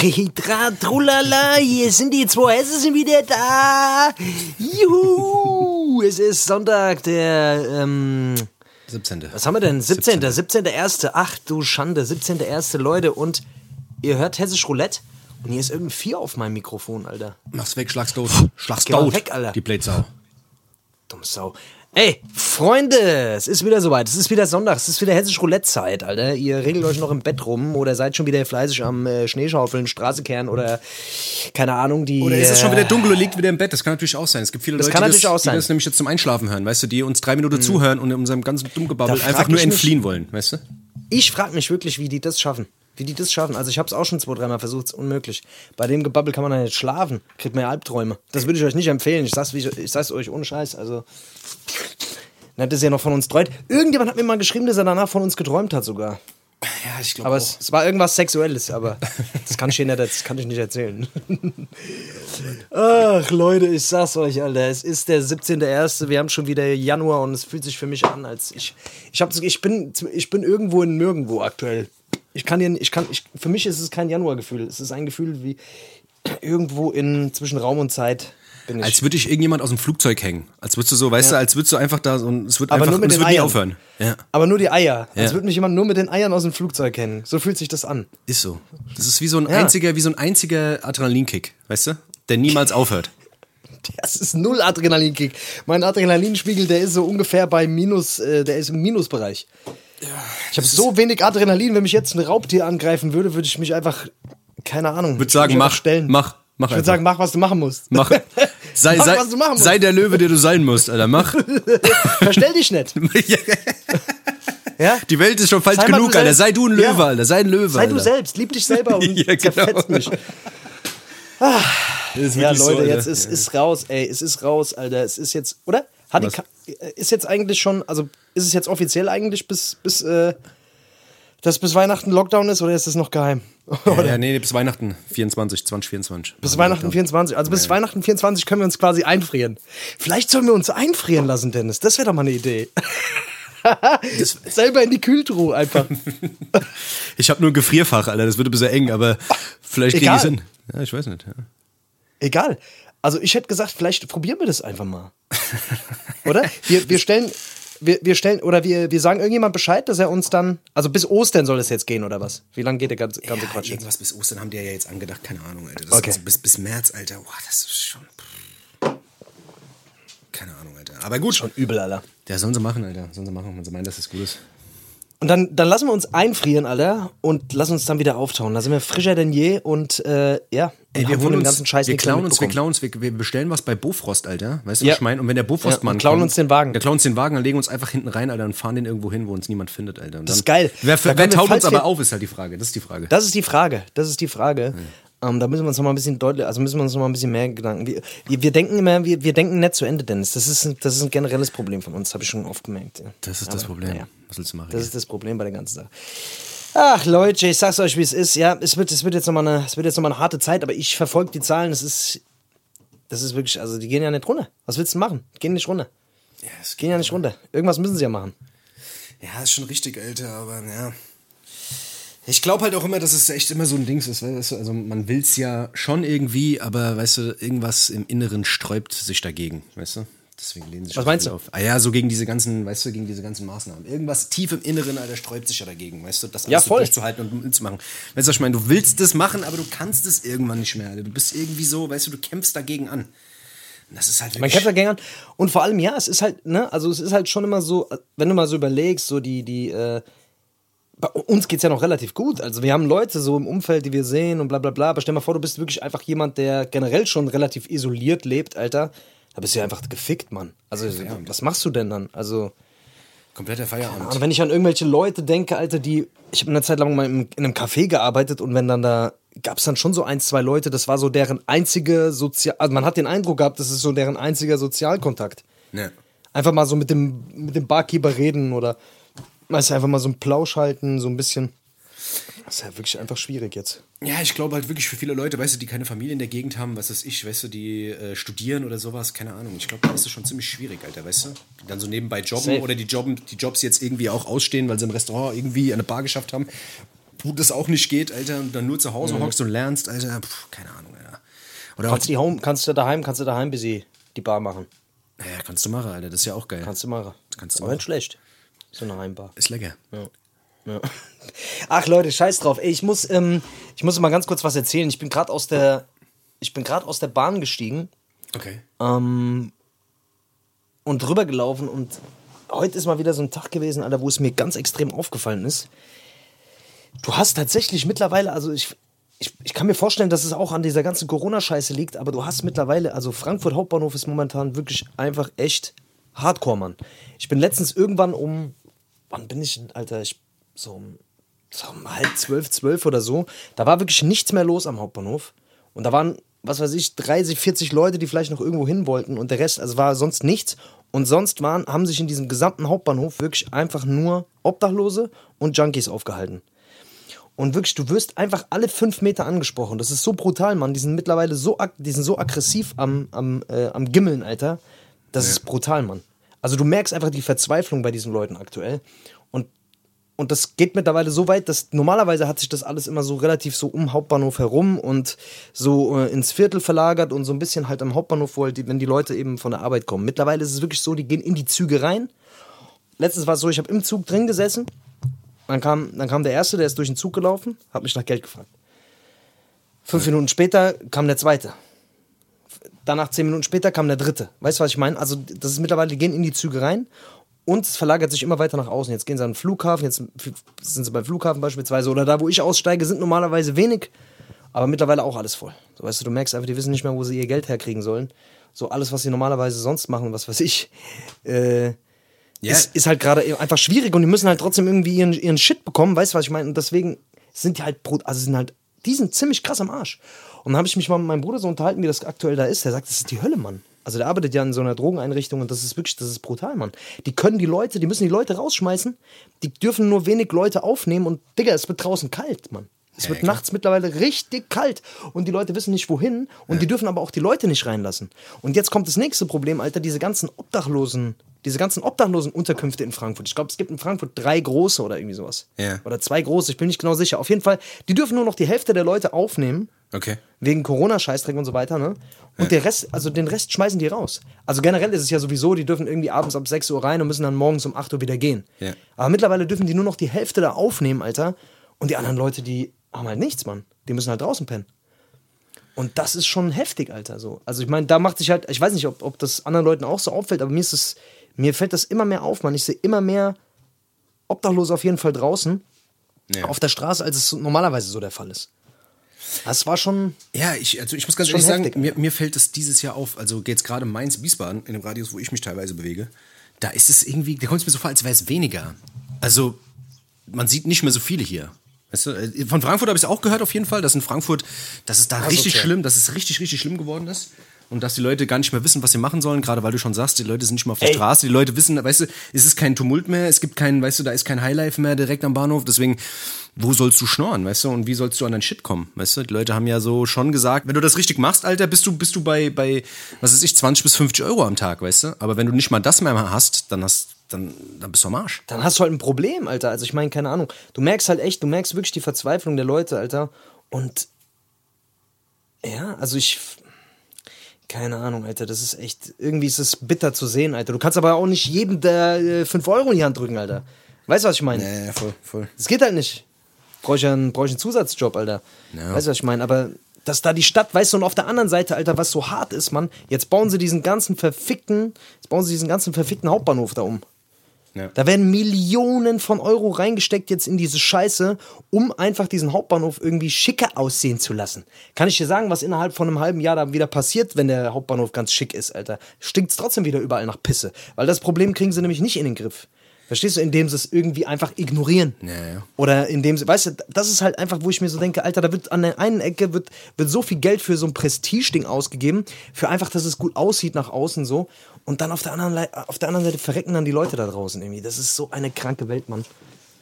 Tritra, trulala, hier sind die zwei Hesse sind wieder da. Juhu, es ist Sonntag, der, ähm, 17. was haben wir denn? 17. 17.1. Ach du Schande, 17.1. Leute und ihr hört Hessisch Roulette und hier ist irgendein Vier auf meinem Mikrofon, Alter. Mach's weg, schlag's tot. Schlag's tot. weg, Alter. Die Blätsau. Dumm Sau. Ey, Freunde, es ist wieder soweit. Es ist wieder Sonntag, es ist wieder hessisch Roulette-Zeit, Alter. Ihr regelt euch noch im Bett rum oder seid schon wieder fleißig am äh, Schneeschaufeln, Straße kehren oder keine Ahnung, die. Oder ist es schon äh, wieder dunkel und liegt wieder im Bett? Das kann natürlich auch sein. Es gibt viele Das Leute, die, das, die das nämlich jetzt zum Einschlafen hören, weißt du, die uns drei Minuten zuhören und in unserem ganzen Dummgebabbel einfach frag nur ich mich- entfliehen wollen, weißt du? Ich frage mich wirklich, wie die das schaffen. Wie die das schaffen. Also ich habe es auch schon zwei, dreimal versucht, es ist unmöglich. Bei dem Gebabbel kann man ja nicht schlafen. Kriegt man ja Albträume. Das würde ich euch nicht empfehlen. Ich sag's, wie ich, ich sag's euch ohne Scheiß. Also. Na, das ist ja noch von uns träumt. Irgendjemand hat mir mal geschrieben, dass er danach von uns geträumt hat sogar. Ja, ich glaube Aber es, es war irgendwas Sexuelles, aber das kann ich, nicht, das kann ich nicht erzählen. Ach, Leute, ich sag's euch, Alter. Es ist der 17.01. Wir haben schon wieder Januar und es fühlt sich für mich an, als ich. Ich, hab, ich, bin, ich bin irgendwo in Nirgendwo aktuell. Ich kann dir, ich kann, ich, für mich ist es kein Januargefühl. Es ist ein Gefühl wie irgendwo in zwischen Raum und Zeit bin ich. Als würde ich irgendjemand aus dem Flugzeug hängen. Als würdest du so, weißt du, als würdest du einfach da so und es wird Aber einfach nur mit es den wird nie Eiern. aufhören. Ja, aber nur die Eier. Als Ja. würde mich jemand nur mit den Eiern aus dem Flugzeug kennen. So fühlt sich das an. ist so. Das ist wie so ein Ja. einziger, wie so ein einziger Adrenalinkick, weißt du? Der niemals aufhört. Das ist null Adrenalinkick. Mein Adrenalinspiegel, der ist so ungefähr bei Minus, äh, der ist im Minusbereich. Ich habe so wenig Adrenalin, wenn mich jetzt ein Raubtier angreifen würde, würde ich mich einfach, keine Ahnung. Würde sagen, mach, stellen. mach, mach Ich würde sagen, mach, was du machen musst. Mach. Sei, Mach, sei, was du machen musst. sei der Löwe, der du sein musst, Alter. Mach. Verstell dich nicht. Ja? Die Welt ist schon falsch Sei genug, Alter. selbst. Sei du ein Löwe, Ja. Alter. Sei ein Löwe, Sei Alter. du selbst, lieb dich selber und Ja, genau. zerfetzt mich. Ist Ja, so, Leute, Alter. jetzt ist, ist raus, ey, es ist raus, Alter. Es ist jetzt, oder? Hat die? Ka- ist jetzt eigentlich schon, also ist es jetzt offiziell eigentlich bis, bis, äh, dass bis Weihnachten Lockdown ist oder ist es noch geheim? Ja, ja, nee, bis Weihnachten 24, 2024. Bis Weihnachten 24. Also bis Weihnachten 24 können wir uns quasi einfrieren. Vielleicht sollen wir uns einfrieren lassen, Dennis. Das wäre doch mal eine Idee. Selber in die Kühltruhe einfach. Ich habe nur ein Gefrierfach, Alter. Das würde ein bisschen eng, aber vielleicht kriege ich es hin. Ja, ich weiß nicht. Ja. Egal. Also ich hätte gesagt, vielleicht probieren wir das einfach mal. Oder? Wir, wir stellen, wir, wir stellen, oder wir, wir sagen irgendjemand Bescheid, dass er uns dann, also bis Ostern soll es jetzt gehen, oder was? Wie lange geht der ganze, ganze Ja, Quatsch jetzt? irgendwas bis Ostern haben die ja jetzt angedacht, keine Ahnung, Alter. Das Okay. also bis, bis März, Alter. Boah, das ist schon. Keine Ahnung, Alter. Aber gut. Schon übel, Alter. Ja, sollen sie machen, Alter. Sollen sie machen, wenn sie meinen, dass das gut ist. Und dann, dann lassen wir uns einfrieren, Alter, und lassen uns dann wieder auftauen. Da sind wir frischer denn je und, äh, ja, Ey, wir holen uns, ganzen Scheiß wir klauen uns, wir klauen uns, wir, wir bestellen was bei Bofrost, Alter. Weißt du, Ja. was ich meine? Und wenn der Bofrostmann Ja, klauen kommt, uns den Wagen. Der klaut uns den Wagen, dann legen wir uns einfach hinten rein, Alter, und fahren den irgendwo hin, wo uns niemand findet, Alter. Und Das dann, ist geil. Wer, Da wer taut uns aber auf, ist halt die Frage. Das ist die Frage. Das ist die Frage. Das ist die Frage. Ähm, da müssen wir uns noch mal ein bisschen deutlich, also müssen wir uns noch mal ein bisschen mehr Gedanken. Wir, wir, denken immer, wir, wir denken nicht zu Ende, Dennis. Das ist, ein- das ist ein generelles Problem von uns, habe ich schon oft gemerkt. Ja. Das ist das Aber, Problem. naja. Was willst du machen? Das ist das Problem bei der ganzen Sache. Ach Leute, ich sag's euch, wie es ist. Ja, es wird, es wird jetzt noch mal eine, es wird jetzt noch mal eine harte Zeit, aber ich verfolge die Zahlen. Es ist, das ist wirklich, also die gehen ja nicht runter. Was willst du machen? Die gehen nicht runter. ja, es Gehen ja nicht runter. Irgendwas müssen sie ja machen. Ja, ist schon richtig, Alter, aber ja. Ich glaube halt auch immer, dass es echt immer so ein Dings ist, weißt du, also man will es ja schon irgendwie, aber weißt du, irgendwas im Inneren sträubt sich dagegen, weißt du? Deswegen lehnen sich Was meinst du? auf. Ah ja, so gegen diese ganzen, weißt du, gegen diese ganzen Maßnahmen. Irgendwas tief im Inneren, Alter, sträubt sich ja dagegen, weißt du, das alles Ja, so durchzuhalten und mitzumachen. Weißt du, was ich meine, du willst das machen, aber du kannst es irgendwann nicht mehr, Alter. Du bist irgendwie so, weißt du, du kämpfst dagegen an. Und das ist halt Man kämpft dagegen an. Und vor allem, ja, es ist halt, ne, also es ist halt schon immer so, wenn du mal so überlegst, so die, die, äh, bei uns geht's ja noch relativ gut. Also wir haben Leute so im Umfeld, die wir sehen und bla bla bla. Aber stell mal vor, du bist wirklich einfach jemand, der generell schon relativ isoliert lebt, Alter. Da bist du ja einfach gefickt, Mann. Also, was machst du denn dann? Also, Kompletter Feierabend. also wenn ich an irgendwelche Leute denke, Alter, die. Ich habe eine Zeit lang mal in, in einem Café gearbeitet und wenn dann da. Gab es dann schon so ein, zwei Leute, das war so deren einzige Sozial. Also man hat den Eindruck gehabt, das ist so deren einziger Sozialkontakt. Ja. Einfach mal so mit dem, mit dem Barkeeper reden oder weißt du, einfach mal so einen Plausch halten, so ein bisschen. Das ist ja wirklich einfach schwierig jetzt. Ja, ich glaube halt wirklich für viele Leute, weißt du, die keine Familie in der Gegend haben, was weiß ich, weißt du, die äh, studieren oder sowas, keine Ahnung. Ich glaube, da ist es schon ziemlich schwierig, Alter, weißt du? Die dann so nebenbei jobben Safe. oder die, Jobben, die Jobs jetzt irgendwie auch ausstehen, weil sie im Restaurant irgendwie eine Bar geschafft haben. wo das auch nicht geht, Alter, und dann nur zu Hause mhm. hockst und lernst, Alter, Puh, keine Ahnung, Alter. Oder kannst, du die Home, kannst du daheim, kannst du daheim bis die Bar machen. Ja, kannst du machen, Alter, das ist ja auch geil. Kannst du machen. Das kannst du Aber nicht schlecht. So eine Heimbar. Ist lecker. Ja. Ja. Ach Leute, scheiß drauf. Ey, ich muss, ähm, ich muss mal ganz kurz was erzählen. Ich bin gerade aus der, ich bin gerade aus der Bahn gestiegen. Okay. Ähm, und rübergelaufen und heute ist mal wieder so ein Tag gewesen, Alter, wo es mir ganz extrem aufgefallen ist. Du hast tatsächlich mittlerweile, also ich, ich, ich kann mir vorstellen, dass es auch an dieser ganzen Corona-Scheiße liegt, aber du hast mittlerweile, also Frankfurt Hauptbahnhof ist momentan wirklich einfach echt Hardcore, Mann. Ich bin letztens irgendwann um, wann bin ich, Alter, ich, so um, so um halb zwölf, zwölf oder so, da war wirklich nichts mehr los am Hauptbahnhof. Und da waren, was weiß ich, 30, 40 Leute, die vielleicht noch irgendwo hin wollten und der Rest, also war sonst nichts. Und sonst waren, haben sich in diesem gesamten Hauptbahnhof wirklich einfach nur Obdachlose und Junkies aufgehalten. Und wirklich, du wirst einfach alle fünf Meter angesprochen. Das ist so brutal, Mann. Die sind mittlerweile so, die sind so aggressiv am, am, äh, am Gimmeln, Alter. Das ja. ist brutal, Mann. Also du merkst einfach die Verzweiflung bei diesen Leuten aktuell. Und, das geht mittlerweile so weit, dass normalerweise hat sich das alles immer so relativ so um Hauptbahnhof herum und so äh, ins Viertel verlagert und so ein bisschen halt am Hauptbahnhof, wo halt wenn die Leute eben von der Arbeit kommen. Mittlerweile ist es wirklich so, die gehen in die Züge rein. Letztens war es so, ich habe im Zug drin gesessen. Dann kam, dann kam der Erste, der ist durch den Zug gelaufen, hat mich nach Geld gefragt. Fünf Minuten später kam der Zweite danach zehn Minuten später kam der dritte. Weißt du, was ich meine? Also, das ist mittlerweile, die gehen in die Züge rein und es verlagert sich immer weiter nach außen. Jetzt gehen sie an den Flughafen, jetzt sind sie beim Flughafen beispielsweise oder da, wo ich aussteige, sind normalerweise wenig, aber mittlerweile auch alles voll. So, weißt du, du merkst einfach, die wissen nicht mehr, wo sie ihr Geld herkriegen sollen. So alles, was sie normalerweise sonst machen, was weiß ich, äh, yeah. ist, ist, halt gerade einfach schwierig und die müssen halt trotzdem irgendwie ihren, ihren Shit bekommen, weißt du, was ich meine? Und deswegen sind die halt, also sind halt, die sind ziemlich krass am Arsch. Und dann habe ich mich mal mit meinem Bruder so unterhalten, wie das aktuell da ist. Der sagt, das ist die Hölle, Mann. Also der arbeitet ja in so einer Drogeneinrichtung und das ist wirklich, das ist brutal, Mann. Die können die Leute, die müssen die Leute rausschmeißen, die dürfen nur wenig Leute aufnehmen und Digga, es wird draußen kalt, Mann. Es ja, wird klar. nachts mittlerweile richtig kalt und die Leute wissen nicht wohin und ja. die dürfen aber auch die Leute nicht reinlassen. Und jetzt kommt das nächste Problem, Alter, diese ganzen Obdachlosen, diese ganzen obdachlosen Unterkünfte in Frankfurt. Ich glaube, es gibt in Frankfurt drei große oder irgendwie sowas. Ja. Oder zwei große, ich bin nicht genau sicher. Auf jeden Fall, die dürfen nur noch die Hälfte der Leute aufnehmen Okay. Wegen Corona-Scheißdreck und so weiter, ne? Und ja. der Rest, also den Rest schmeißen die raus. Also generell ist es ja sowieso, die dürfen irgendwie abends ab 6 Uhr rein und müssen dann morgens um 8 Uhr wieder gehen. Ja. Aber mittlerweile dürfen die nur noch die Hälfte da aufnehmen, Alter. Und die anderen Leute, die haben halt nichts, Mann. Die müssen halt draußen pennen. Und das ist schon heftig, Alter. So. Also ich meine, da macht sich halt, ich weiß nicht, ob, ob das anderen Leuten auch so auffällt, aber mir ist es, mir fällt das immer mehr auf, Mann. Ich sehe immer mehr Obdachlose auf jeden Fall draußen ja. auf der Straße, als es normalerweise so der Fall ist. Das war schon. Ja, ich, also ich muss ganz ehrlich sagen, mir, mir fällt das dieses Jahr auf, also jetzt gerade Mainz-Wiesbaden, in dem Radius, wo ich mich teilweise bewege, da ist es irgendwie, da kommt es mir so vor, als wäre es weniger. Also, man sieht nicht mehr so viele hier. Weißt du, äh, von Frankfurt habe ich es auch gehört auf jeden Fall, dass in Frankfurt, dass es da also richtig okay. schlimm, dass es richtig, richtig schlimm geworden ist und dass die Leute gar nicht mehr wissen, was sie machen sollen, gerade weil du schon sagst, die Leute sind nicht mehr auf der Ey. Straße, die Leute wissen, weißt du, es ist kein Tumult mehr, es gibt kein, weißt du, da ist kein Highlife mehr direkt am Bahnhof, deswegen, wo sollst du schnorren, weißt du, und wie sollst du an dein Shit kommen, weißt du, die Leute haben ja so schon gesagt, wenn du das richtig machst, Alter, bist du, bist du bei, bei, was weiß ich, 20 bis 50 Euro am Tag, weißt du, aber wenn du nicht mal das mehr hast, dann hast dann, dann bist du am Arsch. Dann hast du halt ein Problem, Alter. Also ich meine, keine Ahnung. Du merkst halt echt, du merkst wirklich die Verzweiflung der Leute, Alter. Und ja, also ich, keine Ahnung, Alter, das ist echt, irgendwie ist es bitter zu sehen, Alter. Du kannst aber auch nicht jedem der 5 äh, Euro in die Hand drücken, Alter. Weißt du, was ich meine? Ja, ja, voll, voll. Das geht halt nicht. Brauche ich, einen, brauch ich einen Zusatzjob, Alter. Ja. Weißt du, was ich meine? Aber dass da die Stadt, weißt du, und auf der anderen Seite, Alter, was so hart ist, Mann, jetzt bauen sie diesen ganzen verfickten, jetzt bauen sie diesen ganzen verfickten Hauptbahnhof da um. Ja. Da werden Millionen von Euro reingesteckt jetzt in diese Scheiße, um einfach diesen Hauptbahnhof irgendwie schicker aussehen zu lassen. Kann ich dir sagen, was innerhalb von einem halben Jahr da wieder passiert, wenn der Hauptbahnhof ganz schick ist, Alter? Stinkt's trotzdem wieder überall nach Pisse. Weil das Problem kriegen sie nämlich nicht in den Griff. Verstehst du, indem sie es irgendwie einfach ignorieren. Ja, ja. Oder indem sie, weißt du, das ist halt einfach, wo ich mir so denke, Alter, da wird an der einen Ecke wird, wird so viel Geld für so ein Prestige-Ding ausgegeben, für einfach, dass es gut aussieht nach außen so. Und dann auf der anderen, auf der anderen Seite verrecken dann die Leute da draußen irgendwie. Das ist so eine kranke Welt, Mann.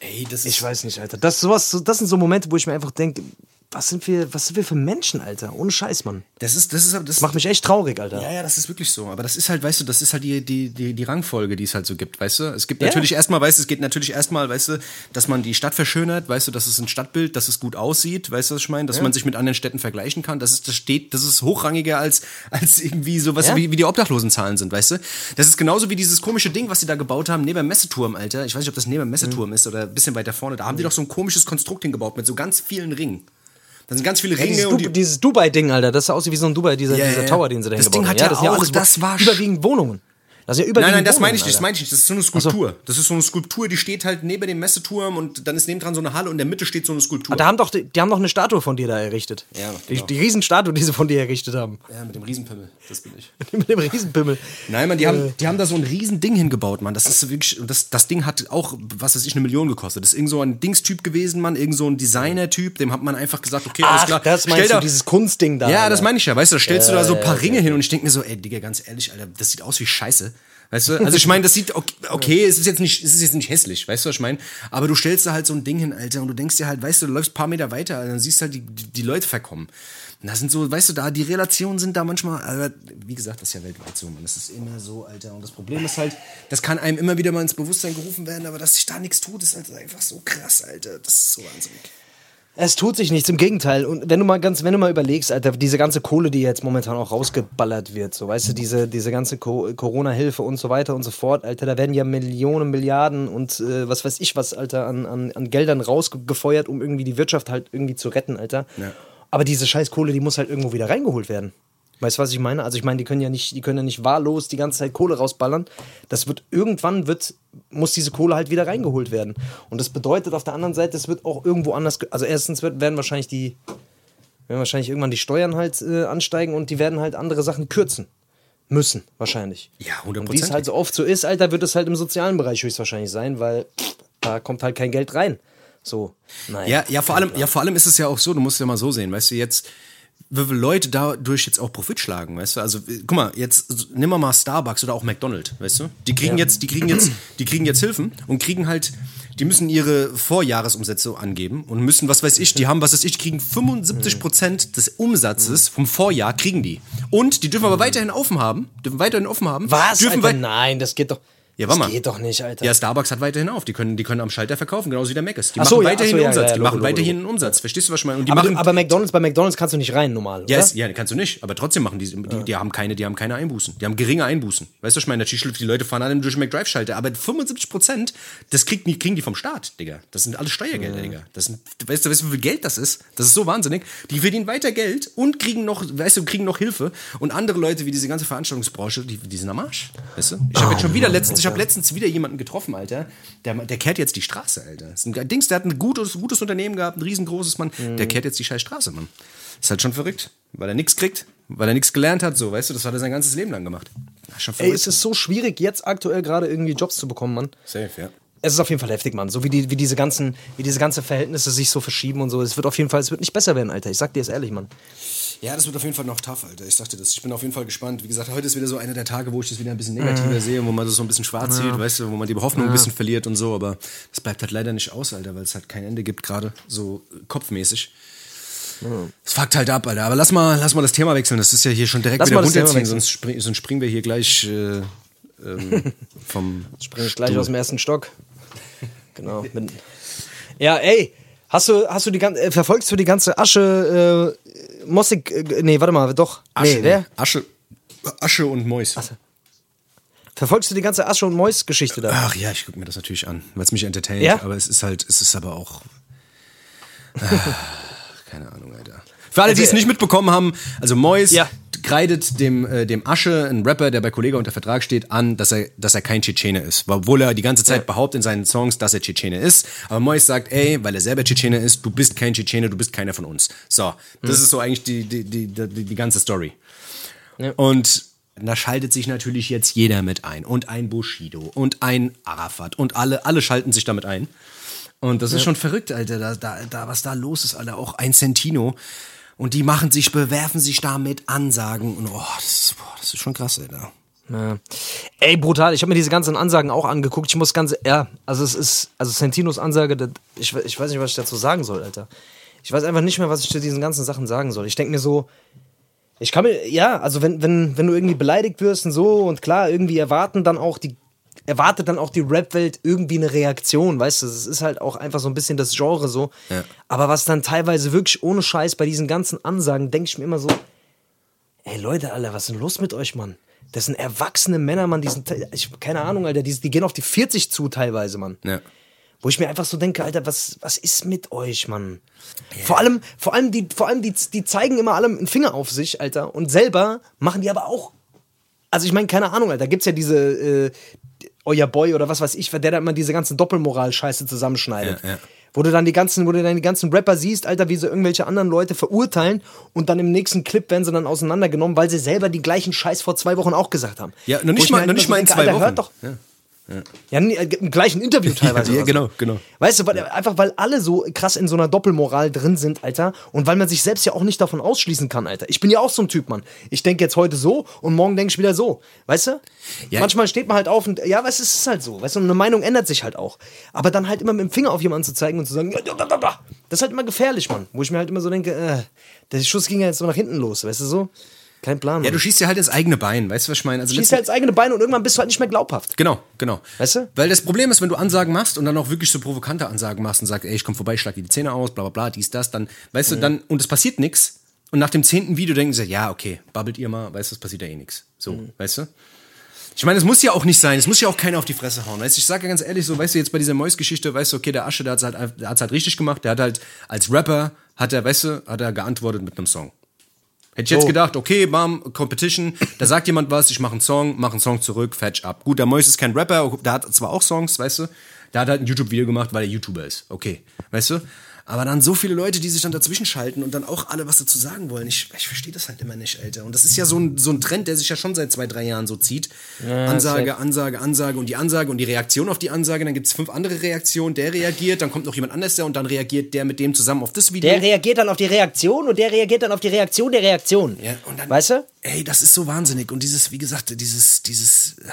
Ey, das ist. Ich weiß nicht, Alter. Das, sowas, das sind so Momente, wo ich mir einfach denke, was sind wir, was sind wir für Menschen, Alter? Ohne Scheiß, Mann. Das ist, das ist, das Das macht mich echt traurig, Alter. Ja, ja, das ist wirklich so. Aber das ist halt, weißt du, das ist halt die, die, die, die Rangfolge, die es halt so gibt, weißt du? Es gibt Ja. natürlich erstmal, weißt du, es geht natürlich erstmal, weißt du, dass man die Stadt verschönert, weißt du, dass es ein Stadtbild, dass es gut aussieht, weißt du, was ich meine? Dass man sich mit anderen Städten vergleichen kann. Das ist, das steht, das ist hochrangiger als, als irgendwie so, weißt Ja. wie, wie die Obdachlosenzahlen sind, weißt du? Das ist genauso wie dieses komische Ding, was sie da gebaut haben, neben dem Messeturm, Alter. Ich weiß nicht, ob das neben dem Messeturm ist oder ein bisschen weiter vorne. Da haben die doch so ein komisches Konstrukt hingebaut mit so ganz vielen Ringen. Da sind ganz viele Ja, Ringe dieses, und die, dieses Dubai-Ding, Alter, das sah aus wie so ein Dubai, dieser, Ja, dieser ja. Tower, den sie da Das hingebaut Ding haben. hat ja das sind auch- das war überwiegend Wohnungen. Das sind ja Nein, überwiegend nein, das meine ich nicht, das meine ich nicht. Das ist so eine Skulptur. Das ist so eine Skulptur, die steht halt neben dem Messeturm und dann ist nebendran so eine Halle und in der Mitte steht so eine Skulptur. Ah, Da haben doch, die, die haben doch eine Statue von dir da errichtet. Ja, die, genau. die Riesenstatue, die sie von dir errichtet haben. ja, mit dem Riesenpimmel, das bin ich. Mit dem Riesenpimmel. Nein, Mann, die haben, die haben da so ein riesen Ding hingebaut, Mann. Das ist wirklich, das, das Ding hat auch, was weiß ich, eine Million gekostet. Das ist irgend so ein Dingstyp gewesen, Mann, irgend so ein Designer-Typ, dem hat man einfach gesagt, okay, alles klar. das stell meinst du, da- dieses Kunstding da. Ja, Alter. das meine ich ja, weißt du, da stellst du da so ein paar Ringe hin und ich denke mir so, ey, Digga, ganz ehrlich, Alter, das sieht aus wie Scheiße. Weißt du? Also ich meine, das sieht okay, okay, es ist jetzt nicht, es ist jetzt nicht hässlich, weißt du, was ich meine? Aber du stellst da halt so ein Ding hin, Alter, und du denkst dir halt, weißt du, du läufst ein paar Meter weiter, dann siehst du halt die, die, die Leute verkommen. Und das sind so, weißt du, da die Relationen sind da manchmal, aber wie gesagt, das ist ja weltweit so, man. Das ist immer so, Alter. Und das Problem ist halt, das kann einem immer wieder mal ins Bewusstsein gerufen werden, aber dass sich da nichts tut, ist halt einfach so krass, Alter. Das ist so wahnsinnig. Es tut sich nichts, im Gegenteil. Und wenn du mal ganz, wenn du mal überlegst, Alter, diese ganze Kohle, die jetzt momentan auch rausgeballert wird, so, weißt du, diese, diese ganze Co Corona-Hilfe und so weiter und so fort, Alter, da werden ja Millionen, Milliarden und äh, was weiß ich was, Alter, an, an, an Geldern rausgefeuert, um irgendwie die Wirtschaft halt irgendwie zu retten, Alter. Ja. Aber diese scheiß Kohle, die muss halt irgendwo wieder reingeholt werden. Weißt du, was ich meine? Also ich meine, die können ja nicht, die können ja nicht wahllos die ganze Zeit Kohle rausballern. Das wird irgendwann wird muss diese Kohle halt wieder reingeholt werden. Und das bedeutet auf der anderen Seite, es wird auch irgendwo anders. Also erstens wird, werden wahrscheinlich die werden wahrscheinlich irgendwann die Steuern halt äh, ansteigen und die werden halt andere Sachen kürzen müssen wahrscheinlich. Ja, Und wie es halt so oft so ist, Alter, wird es halt im sozialen Bereich höchstwahrscheinlich sein, weil pff, da kommt halt kein Geld rein. So, nein. Ja, ja, vor allem, ja, vor allem ist es ja auch so, du musst ja mal so sehen, weißt du, jetzt, wie Leute dadurch jetzt auch Profit schlagen, weißt du? Also, guck mal, jetzt nimm mal mal Starbucks oder auch McDonald's, weißt du? Die kriegen jetzt, die kriegen jetzt, die kriegen jetzt Hilfen und kriegen halt, die müssen ihre Vorjahresumsätze angeben und müssen, was weiß ich, die haben, was weiß ich, kriegen 75 Prozent des Umsatzes vom Vorjahr kriegen die. Und die dürfen aber weiterhin offen haben, dürfen weiterhin offen haben. Was? Dürfen Alter, nein, das geht doch. Ja, warte mal. geht doch nicht, Alter. Ja, Starbucks hat weiterhin auf. Die können, die können am Schalter verkaufen, genauso wie der Mc's. Die Ach machen so, ja, weiterhin so, ja, Umsatz. ja, die Logo, machen weiterhin Logo. einen Umsatz. Verstehst du, was ich meine? Und die aber, machen. aber McDonalds, bei McDonalds kannst du nicht rein, normal. Oder? Yes, ja, kannst du nicht. Aber trotzdem machen die, die, die haben keine, die haben keine Einbußen. Die haben geringe Einbußen. Weißt du, was ich meine? Natürlich, die Leute fahren alle durch den McDrive-Schalter, aber 75 Prozent, das kriegen die, kriegen die vom Staat, Digga. Das sind alles Steuergelder, Digga. Das sind, weißt du, weißt du, wie viel Geld das ist? Das ist so wahnsinnig. Die verdienen weiter Geld und kriegen noch, weißt du, kriegen noch Hilfe. Und andere Leute, wie diese ganze Veranstaltungsbranche, die, die sind am Arsch. Weißt du? Ich habe jetzt schon wieder letztens, habe letztens wieder jemanden getroffen, Alter. Der, der kehrt jetzt die Straße, Alter. Das ist ein Dings, der hat ein gutes, gutes Unternehmen gehabt, ein riesengroßes Mann. Der kehrt jetzt die scheiß Straße, Mann. Ist halt schon verrückt. Weil er nichts kriegt, weil er nichts gelernt hat, so, weißt du, das hat er sein ganzes Leben lang gemacht. Schon Ey, verrückt. es ist so schwierig, jetzt aktuell gerade irgendwie Jobs zu bekommen, Mann. Safe, ja. Es ist auf jeden Fall heftig, Mann. So wie, die, wie diese ganzen, wie diese ganzen Verhältnisse sich so verschieben und so. Es wird auf jeden Fall, es wird nicht besser werden, Alter. Ich sag dir es ehrlich, Mann. Ja, das wird auf jeden Fall noch tough, Alter. Ich sagte das. Ich bin auf jeden Fall gespannt. Wie gesagt, heute ist wieder so einer der Tage, wo ich das wieder ein bisschen negativer sehe, wo man das so ein bisschen schwarz sieht, weißt du, wo man die Hoffnung ein bisschen verliert und so. Aber das bleibt halt leider nicht aus, Alter, weil es halt kein Ende gibt, gerade so kopfmäßig. Es fuckt halt ab, Alter. Aber lass mal, lass mal das Thema wechseln. Das ist ja hier schon direkt Lass wieder runterziehen, sonst, spring, sonst springen wir hier gleich äh, ähm, vom Spring ich gleich aus dem ersten Stock. Genau. Ja, ey. Hast du, hast du die ganze, äh, verfolgst du die ganze Asche, äh, Mossig, äh, nee, warte mal, doch. Asche, nee, wer? Asche, Asche und Mäus. Verfolgst du die ganze Asche- und Mäus-Geschichte da? Ach ja, ich gucke mir das natürlich an, weil es mich entertaint. Ja? Aber es ist halt, es ist aber auch. Ah, keine Ahnung, Alter. Für alle, die es nicht mitbekommen haben, also Mois Ja. kreidet dem, äh, dem Asche, ein Rapper, der bei Kollega unter Vertrag steht, an, dass er, dass er kein Tschetschene ist. Obwohl er die ganze Zeit behauptet in seinen Songs, dass er Tschetschene ist. Aber Mois sagt, ey, weil er selber Tschetschene ist, du bist kein Tschetschene, du bist keiner von uns. So, das ist so eigentlich die, die, die, die, die ganze Story. Ja. Und da schaltet sich natürlich jetzt jeder mit ein. Und ein Bushido und ein Arafat und alle, alle schalten sich damit ein. Und das ist schon verrückt, Alter, da, da, da, was da los ist, Alter. Auch ein Centino. Und die machen sich, bewerfen sich da mit Ansagen. Und oh, das ist, boah, das ist schon krass, Alter. Ja. Ey, brutal. Ich habe mir diese ganzen Ansagen auch angeguckt. Ich muss ganz, ja, also es ist, also Sentinos Ansage, das, ich, ich weiß nicht, was ich dazu sagen soll, Alter. Ich weiß einfach nicht mehr, was ich zu diesen ganzen Sachen sagen soll. Ich denke mir so, ich kann mir, ja, also wenn, wenn, wenn du irgendwie beleidigt wirst und so und klar, irgendwie erwarten dann auch die, erwartet dann auch die Rap-Welt irgendwie eine Reaktion, weißt du? Das ist halt auch einfach so ein bisschen das Genre so. Ja. Aber was dann teilweise wirklich ohne Scheiß bei diesen ganzen Ansagen, denke ich mir immer so, ey Leute, Alter, was ist denn los mit euch, Mann? Das sind erwachsene Männer, Mann, die sind, ich, keine Ahnung, Alter, die, die gehen auf die 40 zu teilweise, Mann. Ja. Wo ich mir einfach so denke, Alter, was, was ist mit euch, Mann? Vor allem, vor allem, die, vor allem die, die zeigen immer alle einen Finger auf sich, Alter. Und selber machen die aber auch. Also ich meine, keine Ahnung, Alter, da gibt's ja diese, äh, euer Boy oder was weiß ich, der da immer diese ganzen Doppelmoral-Scheiße zusammenschneidet. Ja, ja. Wo du dann die ganzen, wo du dann die ganzen Rapper siehst, Alter, wie sie irgendwelche anderen Leute verurteilen und dann im nächsten Clip werden sie dann auseinandergenommen, weil sie selber die gleichen Scheiß vor zwei Wochen auch gesagt haben. Ja, noch nicht mal- halt noch nicht so mal in denke, zwei Alter, Wochen. Hört doch, ja, nee, äh, im gleichen Interview teilweise. Ja, genau, genau. Weißt du, weil, einfach weil alle so krass in so einer Doppelmoral drin sind, Alter. Und weil man sich selbst ja auch nicht davon ausschließen kann, Alter. Ich bin ja auch so ein Typ, Mann. Ich denke jetzt heute so und morgen denke ich wieder so. Weißt du? Ja. Manchmal steht man halt auf und, ja, weißt du, es ist halt so. Weißt du, und eine Meinung ändert sich halt auch. Aber dann halt immer mit dem Finger auf jemanden zu zeigen und zu sagen, ja, da, da, da, da. das ist halt immer gefährlich, Mann. Wo ich mir halt immer so denke, äh, der Schuss ging ja jetzt so nach hinten los, weißt du so? Kein Plan. Ja, du schießt dir halt ins eigene Bein, weißt du, was ich meine? Also schießt halt ins eigene Bein und irgendwann bist du halt nicht mehr glaubhaft. Genau, genau. Weißt du? Weil das Problem ist, wenn du Ansagen machst und dann auch wirklich so provokante Ansagen machst und sagst, ey, ich komm vorbei, ich schlag dir die Zähne aus, bla bla bla, dies, das, dann, weißt du, dann, und es passiert nichts. Und nach dem zehnten Video denken sie, ja, okay, babbelt ihr mal, weißt du, es passiert ja eh nichts. So, weißt du? Ich meine, es muss ja auch nicht sein, es muss ja auch keiner auf die Fresse hauen. Weißt du, ich sage ja ganz ehrlich so, weißt du, jetzt bei dieser Mois-Geschichte, weißt du, okay, der Asche, der hat's halt, der hat's halt richtig gemacht, der hat halt als Rapper, hat er, weißt du, hat er geantwortet mit einem Song. Hätte ich jetzt So. gedacht, okay, bam, Competition, da sagt jemand was, ich mache einen Song, mache einen Song zurück, fetch ab. Gut, der Mois ist kein Rapper, der hat zwar auch Songs, weißt du, der hat halt ein YouTube-Video gemacht, weil er YouTuber ist. Okay, weißt du? Aber dann so viele Leute, die sich dann dazwischen schalten und dann auch alle was dazu sagen wollen. Ich, ich verstehe das halt immer nicht, Alter. Und das ist ja so ein, so ein Trend, der sich ja schon seit zwei, drei Jahren so zieht. Ansage, Ansage, Ansage und die Ansage und die Reaktion auf die Ansage. Dann gibt's fünf andere Reaktionen, der reagiert, dann kommt noch jemand anders, der und dann reagiert der mit dem zusammen auf das Video. Der reagiert dann auf die Reaktion und der reagiert dann auf die Reaktion der Reaktion. Ja, und dann, weißt du? Ey, das ist so wahnsinnig. Und dieses, wie gesagt, dieses, dieses. äh,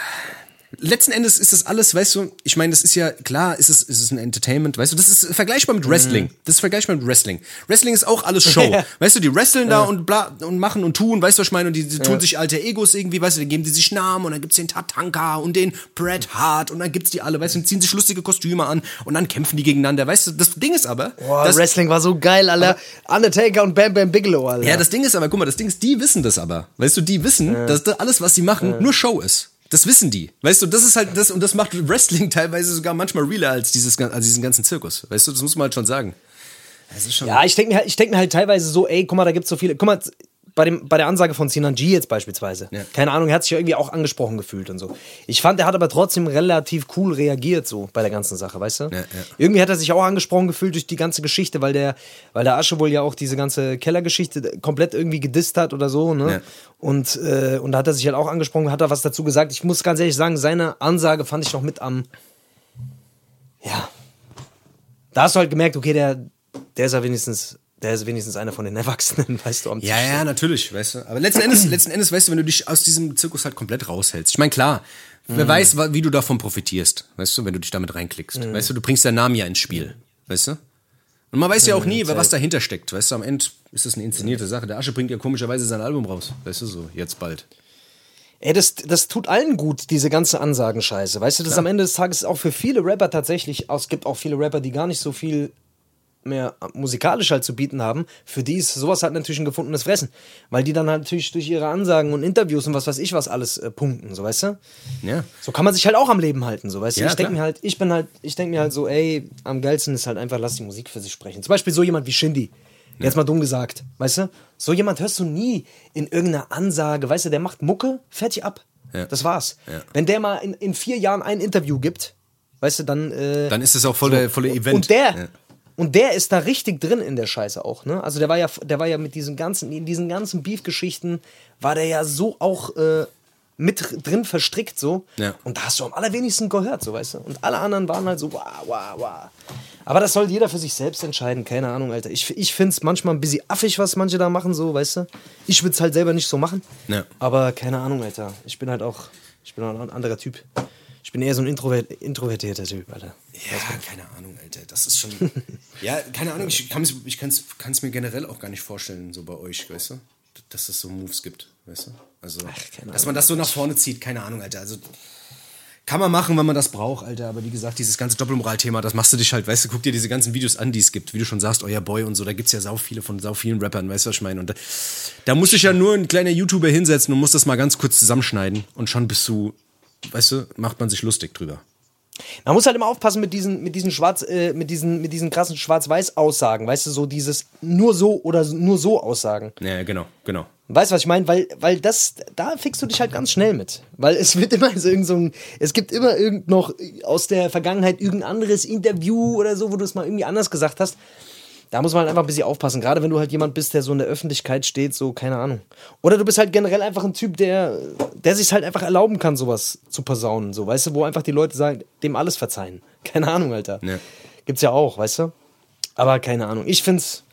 Letzten Endes ist das alles, weißt du, ich meine, das ist ja, klar, ist es, ist es ein Entertainment, weißt du, das ist vergleichbar mit Wrestling. Das ist vergleichbar mit Wrestling. Wrestling ist auch alles Show. weißt du, die wresteln da und bla und machen und tun, weißt du, was ich meine, und die, die tun sich alte Egos irgendwie, weißt du, dann geben die sich Namen und dann gibt's den Tatanka und den Bret Hart und dann gibt's die alle, weißt du, und ziehen sich lustige Kostüme an und dann kämpfen die gegeneinander, weißt du, das Ding ist aber, Boah, dass- Wrestling war so geil, Alter. Undertaker und Bam Bam Bigelow, Alter. Ja, das Ding ist aber, guck mal, das Ding ist, die wissen das aber. Weißt du, die wissen, dass da alles, was sie machen, nur Show ist. Das wissen die. Weißt du, das ist halt das, und das macht Wrestling teilweise sogar manchmal realer als, dieses, als diesen ganzen Zirkus. Weißt du, das muss man halt schon sagen. Das ist schon. Ja, ich denke mir, halt- ich denk mir halt teilweise so, ey, guck mal, da gibt's so viele. Guck mal, bei, dem, bei der Ansage von Sinan G jetzt beispielsweise. Ja. Keine Ahnung, er hat sich ja irgendwie auch angesprochen gefühlt und so. Ich fand, er hat aber trotzdem relativ cool reagiert, so bei der ganzen Sache, weißt du? Ja, ja. Irgendwie hat er sich auch angesprochen gefühlt durch die ganze Geschichte, weil der, weil der Asche wohl ja auch diese ganze Kellergeschichte komplett irgendwie gedisst hat oder so, ne? Und, äh, und da hat er sich halt auch angesprochen, hat er was dazu gesagt. Ich muss ganz ehrlich sagen, seine Ansage fand ich noch mit am. Ja. Da hast du halt gemerkt, okay, der, der ist ja wenigstens, der ist wenigstens einer von den Erwachsenen, weißt du, am Tisch. Ja, ja, natürlich, weißt du. Aber letzten Endes, letzten Endes, weißt du, wenn du dich aus diesem Zirkus halt komplett raushältst. Ich meine, klar, wer weiß, wa- wie du davon profitierst, weißt du, wenn du dich damit reinklickst. Weißt du, du bringst deinen Namen ja ins Spiel, weißt du? Und man weiß ja auch nie, wer was dahinter steckt, weißt du, am Ende ist das eine inszenierte Sache. Der Asche bringt ja komischerweise sein Album raus, weißt du, so, jetzt bald. Ey, das, das tut allen gut, diese ganze Ansagenscheiße. Weißt du, das am Ende des Tages auch für viele Rapper tatsächlich, es gibt auch viele Rapper, die gar nicht so viel mehr musikalisch halt zu bieten haben, für die ist sowas halt natürlich ein gefundenes Fressen. Weil die dann halt natürlich durch ihre Ansagen und Interviews und was weiß ich was alles äh, punkten, so weißt du? Ja. So kann man sich halt auch am Leben halten, so weißt du? Ja, ich denke mir halt, ich bin halt, ich denke mir halt so, ey, am geilsten ist halt einfach, lass die Musik für sich sprechen. Zum Beispiel so jemand wie Shindy. Jetzt mal dumm gesagt, weißt du? So jemand hörst du nie in irgendeiner Ansage, weißt du, der macht Mucke, fertig ab. Ja. Das war's. Ja. Wenn der mal in, in vier Jahren ein Interview gibt, weißt du, dann. Äh, Dann ist es auch voll der volle Event. und der, Ja. Und der ist da richtig drin in der Scheiße auch, ne? Also der war ja, der war ja mit diesen ganzen, in diesen ganzen Beef-Geschichten, war der ja so auch äh, mit drin verstrickt so. Ja. Und da hast du am allerwenigsten gehört, so weißt du. Und alle anderen waren halt so, wow, wow, wow. Aber das soll jeder für sich selbst entscheiden, keine Ahnung, Alter. Ich, ich finde es manchmal ein bisschen affig, was manche da machen, so, weißt du. Ich würde es halt selber nicht so machen. Ja. Aber keine Ahnung, Alter. Ich bin halt auch, ich bin auch ein anderer Typ. Ich bin eher so ein Introvert, introvertierter Typ, Alter. Ja, keine Ahnung, Alter. Das ist schon. ja, keine Ahnung, ich kann es ich kann's, kann's mir generell auch gar nicht vorstellen, so bei euch, weißt du? Dass es so Moves gibt, weißt du? Also, dass man das so nach vorne zieht, keine Ahnung, Alter. Also. Kann man machen, wenn man das braucht, Alter. Aber wie gesagt, dieses ganze Doppelmoral-Thema, das machst du dich halt, weißt du, guck dir diese ganzen Videos an, die es gibt. Wie du schon sagst, euer Boy und so, da gibt's ja sau viele von sau vielen Rappern, weißt du, was ich meine? Und da, da muss sich ja nur ein kleiner YouTuber hinsetzen und muss das mal ganz kurz zusammenschneiden. Und schon bist du, weißt du, macht man sich lustig drüber. Man muss halt immer aufpassen mit diesen, mit diesen schwarz, äh, mit diesen, mit diesen krassen Schwarz-Weiß-Aussagen, weißt du, so dieses nur so oder nur so Aussagen. Ja, genau, genau. Weißt du, was ich meine? Weil, weil das, da fixst du dich halt ganz schnell mit. Weil es wird immer so irgend so ein, es gibt immer irgend noch aus der Vergangenheit irgendein anderes Interview oder so, wo du es mal irgendwie anders gesagt hast. Da muss man halt einfach ein bisschen aufpassen. Gerade wenn du halt jemand bist, der so in der Öffentlichkeit steht, so, keine Ahnung. Oder du bist halt generell einfach ein Typ, der, der sich halt einfach erlauben kann, sowas zu posaunen, so, weißt du, wo einfach die Leute sagen, dem alles verzeihen. Keine Ahnung, Alter. Ja. Gibt's ja auch, weißt du? Aber keine Ahnung. Ich find's,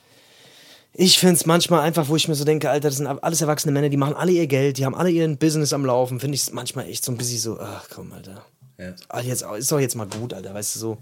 ich find's manchmal einfach, wo ich mir so denke, Alter, das sind alles erwachsene Männer, die machen alle ihr Geld, die haben alle ihren Business am Laufen. Finde ich manchmal echt so ein bisschen so, ach komm, Alter. Ja. Ah, Jetzt, ist doch jetzt mal gut, Alter, weißt du so.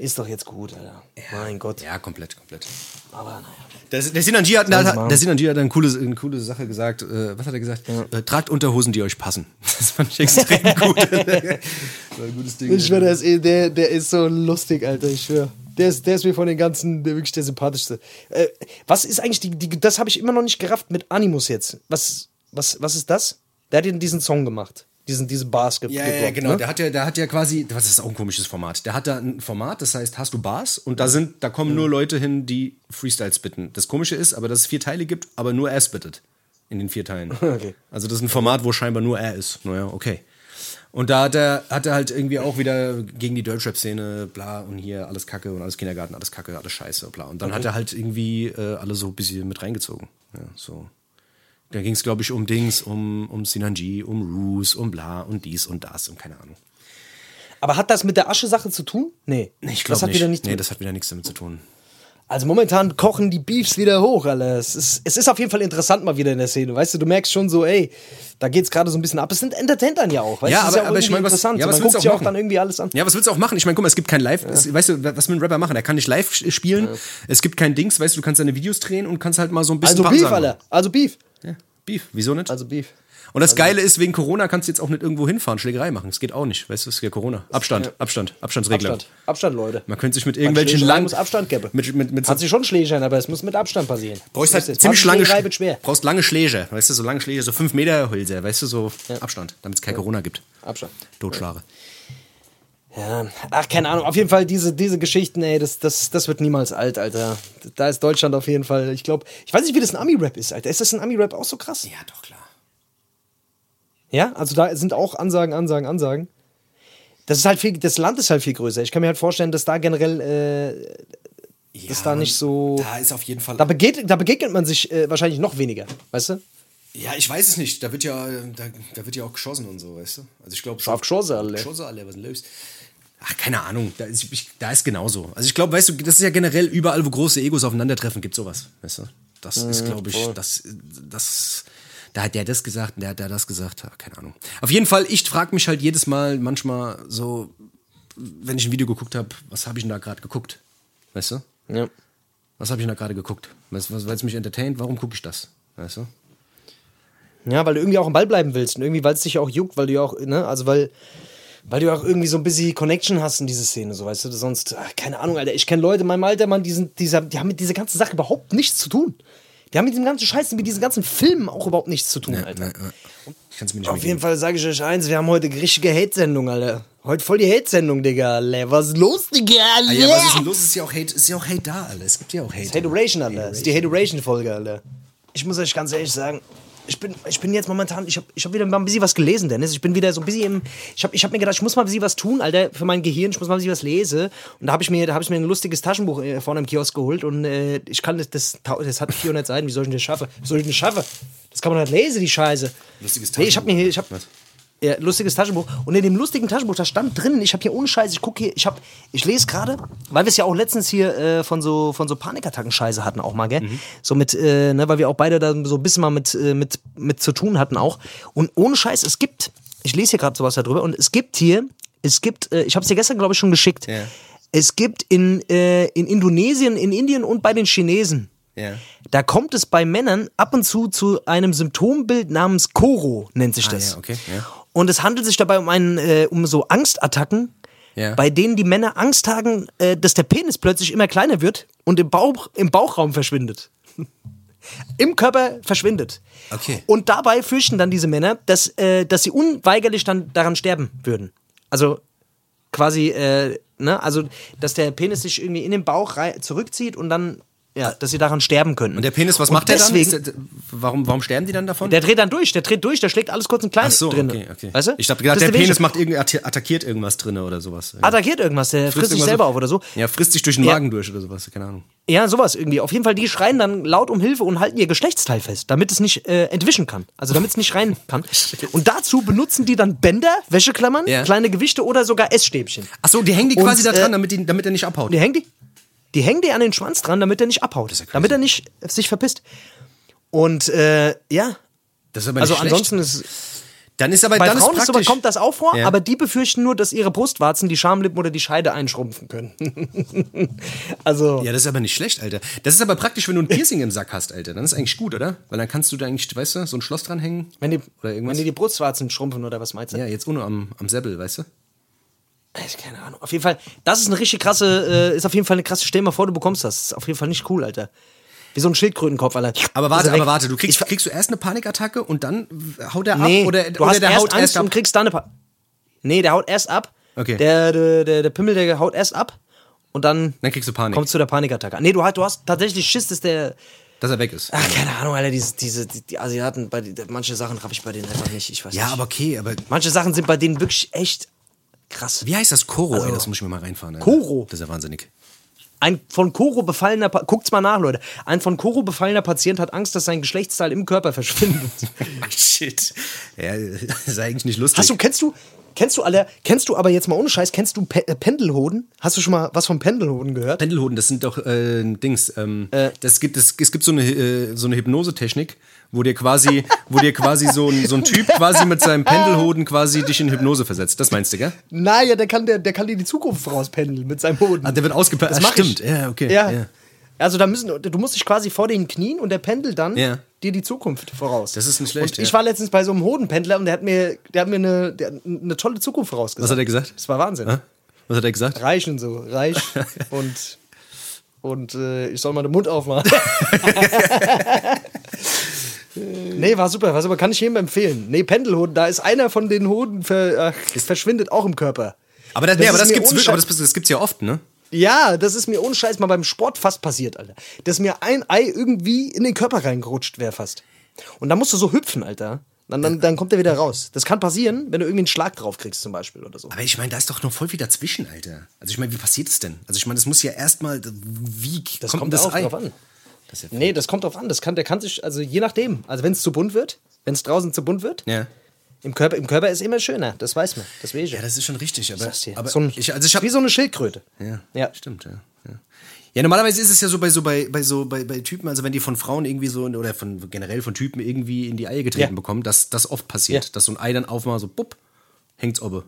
Ist doch jetzt gut, Alter. Mein Gott. Ja, komplett, komplett. Aber naja. Der, der Sinanji hat, hat eine coole, eine coole Sache gesagt. Äh, was hat er gesagt? Äh, tragt Unterhosen, die euch passen. Das fand ich extrem gut. das war ein gutes Ding. Ich schwöre, der ist, eh- der, der ist so lustig, Alter, ich schwöre. Der ist, der ist mir von den ganzen der wirklich der sympathischste. Äh, was ist eigentlich die, die das habe ich immer noch nicht gerafft mit Animus jetzt. Was, was, was ist das? Der hat ja diesen Song gemacht. Diesen, diese Bars ge Ja, ja, gedroppt, genau. Ne? Der hat ja, der hat ja quasi, das ist auch ein komisches Format. Der hat da ein Format, das heißt, hast du Bars und da sind, da kommen nur Leute hin, die Freestyles bitten. Das Komische ist, aber dass es vier Teile gibt, aber nur er spittet in den vier Teilen. Okay. Also das ist ein Format, wo scheinbar nur er ist. Naja, okay. Und da hat er, hat er halt irgendwie auch wieder gegen die Deutschrap-Szene, bla, und hier alles Kacke und alles Kindergarten, alles Kacke, alles Scheiße, bla. Und dann hat er halt irgendwie äh, alle so ein bisschen mit reingezogen. Ja, so. Da ging es, glaube ich, um Dings, um, um Sinanji, um Roos, um bla und dies und das und keine Ahnung. Aber hat das mit der Asche-Sache zu tun? Nee. Ich das glaube hat nicht. wieder nichts nee, das hat wieder nichts damit zu tun. Also momentan kochen die Beefs wieder hoch, Alter. Es ist, es ist auf jeden Fall interessant mal wieder in der Szene. Weißt du, du merkst schon so, ey, da geht's gerade so ein bisschen ab. Es sind Entertainern ja auch. Weißt Ja, du, es ist aber- aber ich irgendwie mein, was- interessant. ja, was man guckt auch sich auch machen? dann irgendwie alles an. Ja, was willst du auch machen? Ich meine, guck mal, es gibt kein Live. Es, weißt du, was will ein Rapper machen? Er kann nicht live spielen. Es gibt kein Dings, weißt du, du kannst deine Videos drehen und kannst halt mal so ein bisschen Also Beef. Alter. Also Beef. Ja, Beef. Wieso nicht? Also Beef. und das Geile ist, wegen Corona kannst du jetzt auch nicht irgendwo hinfahren, Schlägerei machen. Das geht auch nicht. Weißt du, es ist ja Corona. Abstand, Abstand, Abstandsregelung. Abstand. Abstand, Leute. Man könnte sich mit irgendwelchen langen. muss Abstand geben. Mit, mit, mit so, Kannst du schon schlägern, aber es muss mit Abstand passieren. brauchst halt ziemlich lange, schwer. brauchst lange Schläge, weißt du, so lange Schläge, so 5 Meter Hülse, weißt du, so Abstand, damit es kein Corona gibt. Abstand. Totschlage. Ja, ach, keine Ahnung. Auf jeden Fall diese, diese Geschichten, ey, das, das, das wird niemals alt, Alter. Da ist Deutschland auf jeden Fall, ich glaube, ich weiß nicht, wie das ein Ami-Rap ist, Alter. Ist das ein Ami-Rap auch so krass? Ja, doch, klar. Ja, also da sind auch Ansagen, Ansagen, Ansagen. Das ist halt viel, das Land ist halt viel größer. Ich kann mir halt vorstellen, dass da generell, äh, dass da nicht so. Da ist auf jeden Fall. Da begegnet, da begegnet man sich äh, wahrscheinlich noch weniger, weißt du? Ja, ich weiß es nicht. Da wird ja, da, da wird ja auch geschossen und so, weißt du? Also ich glaube Scharf geschossen, alle. Geschossen alle, was denn los? Ach, keine Ahnung. Da ist, ich, da ist genauso. Also ich glaube, weißt du, das ist ja generell überall, wo große Egos aufeinandertreffen, gibt sowas, weißt du? Das ist, glaube ich, das, das, da hat der das gesagt und der hat der das gesagt. Ach, keine Ahnung. Auf jeden Fall, ich frage mich halt jedes Mal manchmal so, wenn ich ein Video geguckt habe, was habe ich denn da gerade geguckt? Weißt du? Ja. Was habe ich denn da gerade geguckt? Weißt du, weil es mich entertaint, warum gucke ich das? Weißt du? Ja, weil du irgendwie auch am Ball bleiben willst und irgendwie, weil es dich auch juckt, weil du ja auch, ne, also weil, weil du auch irgendwie so ein bisschen Connection hast in diese Szene, so weißt du, sonst, ach, keine Ahnung, Alter, ich kenne Leute in meinem Alter, Mann, die, sind, dieser, die haben mit dieser ganzen Sache überhaupt nichts zu tun. Die haben mit diesem ganzen Scheiß, mit diesen ganzen Filmen auch überhaupt nichts zu tun, Alter. Ich kann es mir nicht Auf jeden geben. Fall sage ich euch eins, wir haben heute richtige Hate-Sendung, Alter. Heute voll die Hate-Sendung, Digga, Alter. Was ist los, Digga, Alter? Ah, ja, was ist denn los? Ist ja auch Hate, ist ja auch Hate da, Alter. Es gibt ja auch Hate. Hateration, Alter. Das ist die Hateration-Folge, Alter. Ich muss euch ganz ehrlich sagen, ich bin, ich bin jetzt momentan, ich habe ich hab wieder mal ein bisschen was gelesen, Dennis. Ich bin wieder so ein bisschen im. Ich habe ich hab mir gedacht, ich muss mal ein bisschen was tun, Alter, für mein Gehirn. Ich muss mal ein bisschen was lesen. Und da habe ich, mir- da hab ich mir ein lustiges Taschenbuch äh, vorne im Kiosk geholt. Und äh, ich kann das, das, das hat 400 Seiten. Wie soll ich denn das schaffen? Wie soll ich denn das schaffen? Das kann man nicht lesen, die Scheiße. Lustiges Nee, ich habe mir. Ich hab, Was? Ja, lustiges Taschenbuch. Und in dem lustigen Taschenbuch, da stand drin, ich habe hier ohne Scheiß, ich gucke hier, ich habe, ich lese gerade, weil wir es ja auch letztens hier äh, von so von so Panikattacken-Scheiße hatten auch mal, gell? So mit, äh, ne, weil wir auch beide da so ein bisschen mal mit, äh, mit, mit zu tun hatten auch. Und ohne Scheiß, es gibt, ich lese hier gerade sowas darüber, und es gibt hier es gibt, äh, ich habe es dir gestern, glaube ich, schon geschickt. Ja. Es gibt in, äh, in Indonesien, in Indien und bei den Chinesen, Ja. da kommt es bei Männern ab und zu zu einem Symptombild namens Koro, nennt sich Ah, das. ja, okay, ja. Und es handelt sich dabei um einen, äh, um so Angstattacken, Ja. bei denen die Männer Angst haben, äh, dass der Penis plötzlich immer kleiner wird und im, Bauch, im Bauchraum verschwindet. Im Körper verschwindet. Okay. Und dabei fürchten dann diese Männer, dass, äh, dass sie unweigerlich dann daran sterben würden. Also quasi, äh, ne, also dass der Penis sich irgendwie in den Bauch zurückzieht und dann, ja, dass sie daran sterben könnten. Und der Penis, was Und macht der dann? deswegen, der, warum, warum sterben die dann davon? Der dreht dann durch, der dreht durch, der schlägt alles kurz und klein Ach so, drin. okay, okay. Weißt du? Ich dachte gerade, Das der Penis macht atta- attackiert irgendwas drin oder sowas. attackiert irgendwas, der frisst, sich irgendwas selber auf oder so. Ja, frisst sich durch den Ja. Magen durch oder sowas, keine Ahnung. Ja, sowas irgendwie. Auf jeden Fall, die schreien dann laut um Hilfe und halten ihr Geschlechtsteil fest, damit es nicht äh, entwischen kann. Also damit es nicht rein kann. Und dazu benutzen die dann Bänder, Wäscheklammern, Ja. kleine Gewichte oder sogar Essstäbchen. Ach so, die hängen die Und, quasi da dran, äh, damit, die, damit er nicht abhaut. Die hängen die, die hängen die an den Schwanz dran, damit er nicht abhaut. ist ja damit er nicht sich verpisst. Und äh, ja, Das ist aber also nicht schlecht. ansonsten ist Dann ist aber bei dann Frauen ist aber, kommt das auch vor, Ja. aber die befürchten nur, dass ihre Brustwarzen die Schamlippen oder die Scheide einschrumpfen können. also ja, das ist aber nicht schlecht, Alter. Das ist aber praktisch, wenn du ein Piercing im Sack hast, Alter. Dann ist eigentlich gut, oder? Weil dann kannst du da eigentlich, weißt du, so ein Schloss dranhängen. wenn die, Oder wenn irgendwas. die die Brustwarzen schrumpfen oder was meinst du? Ja, jetzt ohne am, am Säbel, weißt du? Ich, keine Ahnung. Auf jeden Fall, das ist eine richtig krasse, äh, ist auf jeden Fall eine krasse, stell dir mal vor, du bekommst das. Ist auf jeden Fall nicht cool, Alter. Wie so ein Schildkrötenkopf, Alter. Aber warte, weg. aber warte, du kriegst, Ich- kriegst du erst eine Panikattacke und dann haut er Nee, ab oder, du oder hast der erst haut Angst erst ab. und kriegst dann eine pa Nee, der haut erst ab. Okay. Der, der, der, der Pimmel, der haut erst ab und dann Dann kriegst du Panik, kommt zu der Panikattacke. Nee, du, hast- du hast tatsächlich Schiss, dass der. dass er weg ist. Ach, keine Ahnung, Alter, diese, diese, die, die Asiaten, bei, manche Sachen raff ich bei denen einfach nicht. Ich weiß Ja, nicht. aber okay, aber Manche Sachen sind bei denen wirklich echt krass. wie heißt das Koro, ey? Das muss ich mir mal reinfahren. Alter. Koro? Das ist ja wahnsinnig. Ein von Koro befallener, Pa- guckt's mal nach, Leute. Ein von Koro befallener Patient hat Angst, dass sein Geschlechtsteil im Körper verschwindet. Shit. Ja, das ist eigentlich nicht lustig. Hast du, kennst du, kennst du alle, kennst du aber jetzt mal ohne Scheiß, kennst du Pe äh, Pendelhoden? Hast du schon mal was von Pendelhoden gehört? Pendelhoden, das sind doch äh, Dings. Ähm, Äh. das gibt, es, es gibt so eine, äh, so eine Hypnosetechnik, wo dir quasi, wo dir quasi so ein, so ein Typ quasi mit seinem Pendelhoden quasi dich in Hypnose versetzt. Das meinst du, gell? Naja, der kann, der, der kann dir die Zukunft vorauspendeln mit seinem Hoden. Ah, der wird ausgepackt. Das Ah, stimmt. ich. Ja, okay. Ja. Ja. Also da müssen, du musst dich quasi vor den Knien und der pendelt dann Ja. dir die Zukunft voraus. Das ist nicht schlecht, Und ich ja. war letztens bei so einem Hodenpendler und der hat mir, der hat mir eine, der, eine tolle Zukunft vorausgesagt. Was hat er gesagt? Das war Wahnsinn. Ah? Was hat er gesagt? Reich und so, reich und und äh, ich soll mal den Mund aufmachen. nee, war super, war super, kann ich jedem empfehlen. Nee, Pendelhoden, da ist einer von den Hoden ver, ach, verschwindet auch im Körper. Aber das, Das nee, aber das gibt's wirklich, aber das, das gibt's ja oft, ne? Ja, das ist mir ohne Scheiß mal beim Sport fast passiert, Alter. Dass mir ein Ei irgendwie in den Körper reingerutscht wäre fast. Und dann musst du so hüpfen, Alter. Dann, dann, dann kommt er wieder raus. Das kann passieren, wenn du irgendwie einen Schlag drauf kriegst, zum Beispiel oder so. Aber ich meine, da ist doch noch voll viel dazwischen, Alter. Also ich meine, wie passiert es denn? Also ich meine, das muss ja erstmal, wie Das kommt, kommt, das auch Ei? drauf an. Das ja Nee, das kommt drauf an. Das kann, der kann sich, also je nachdem. Also wenn es zu bunt wird, wenn es draußen zu bunt wird, ja. Im, Körper, im Körper ist immer schöner. Das weiß man. Das weiß ich. ja, das ist schon richtig. Aber, aber so ein, ich, also ich wie habe so eine Schildkröte. Ja, Ja. stimmt, ja. ja. Ja, normalerweise ist es ja so bei so bei, bei so bei, bei Typen, also wenn die von Frauen irgendwie so oder von generell von Typen irgendwie in die Eier getreten Ja. bekommen, dass das oft passiert, Ja. dass so ein Ei dann aufmacht, so bupp, hängt's obe.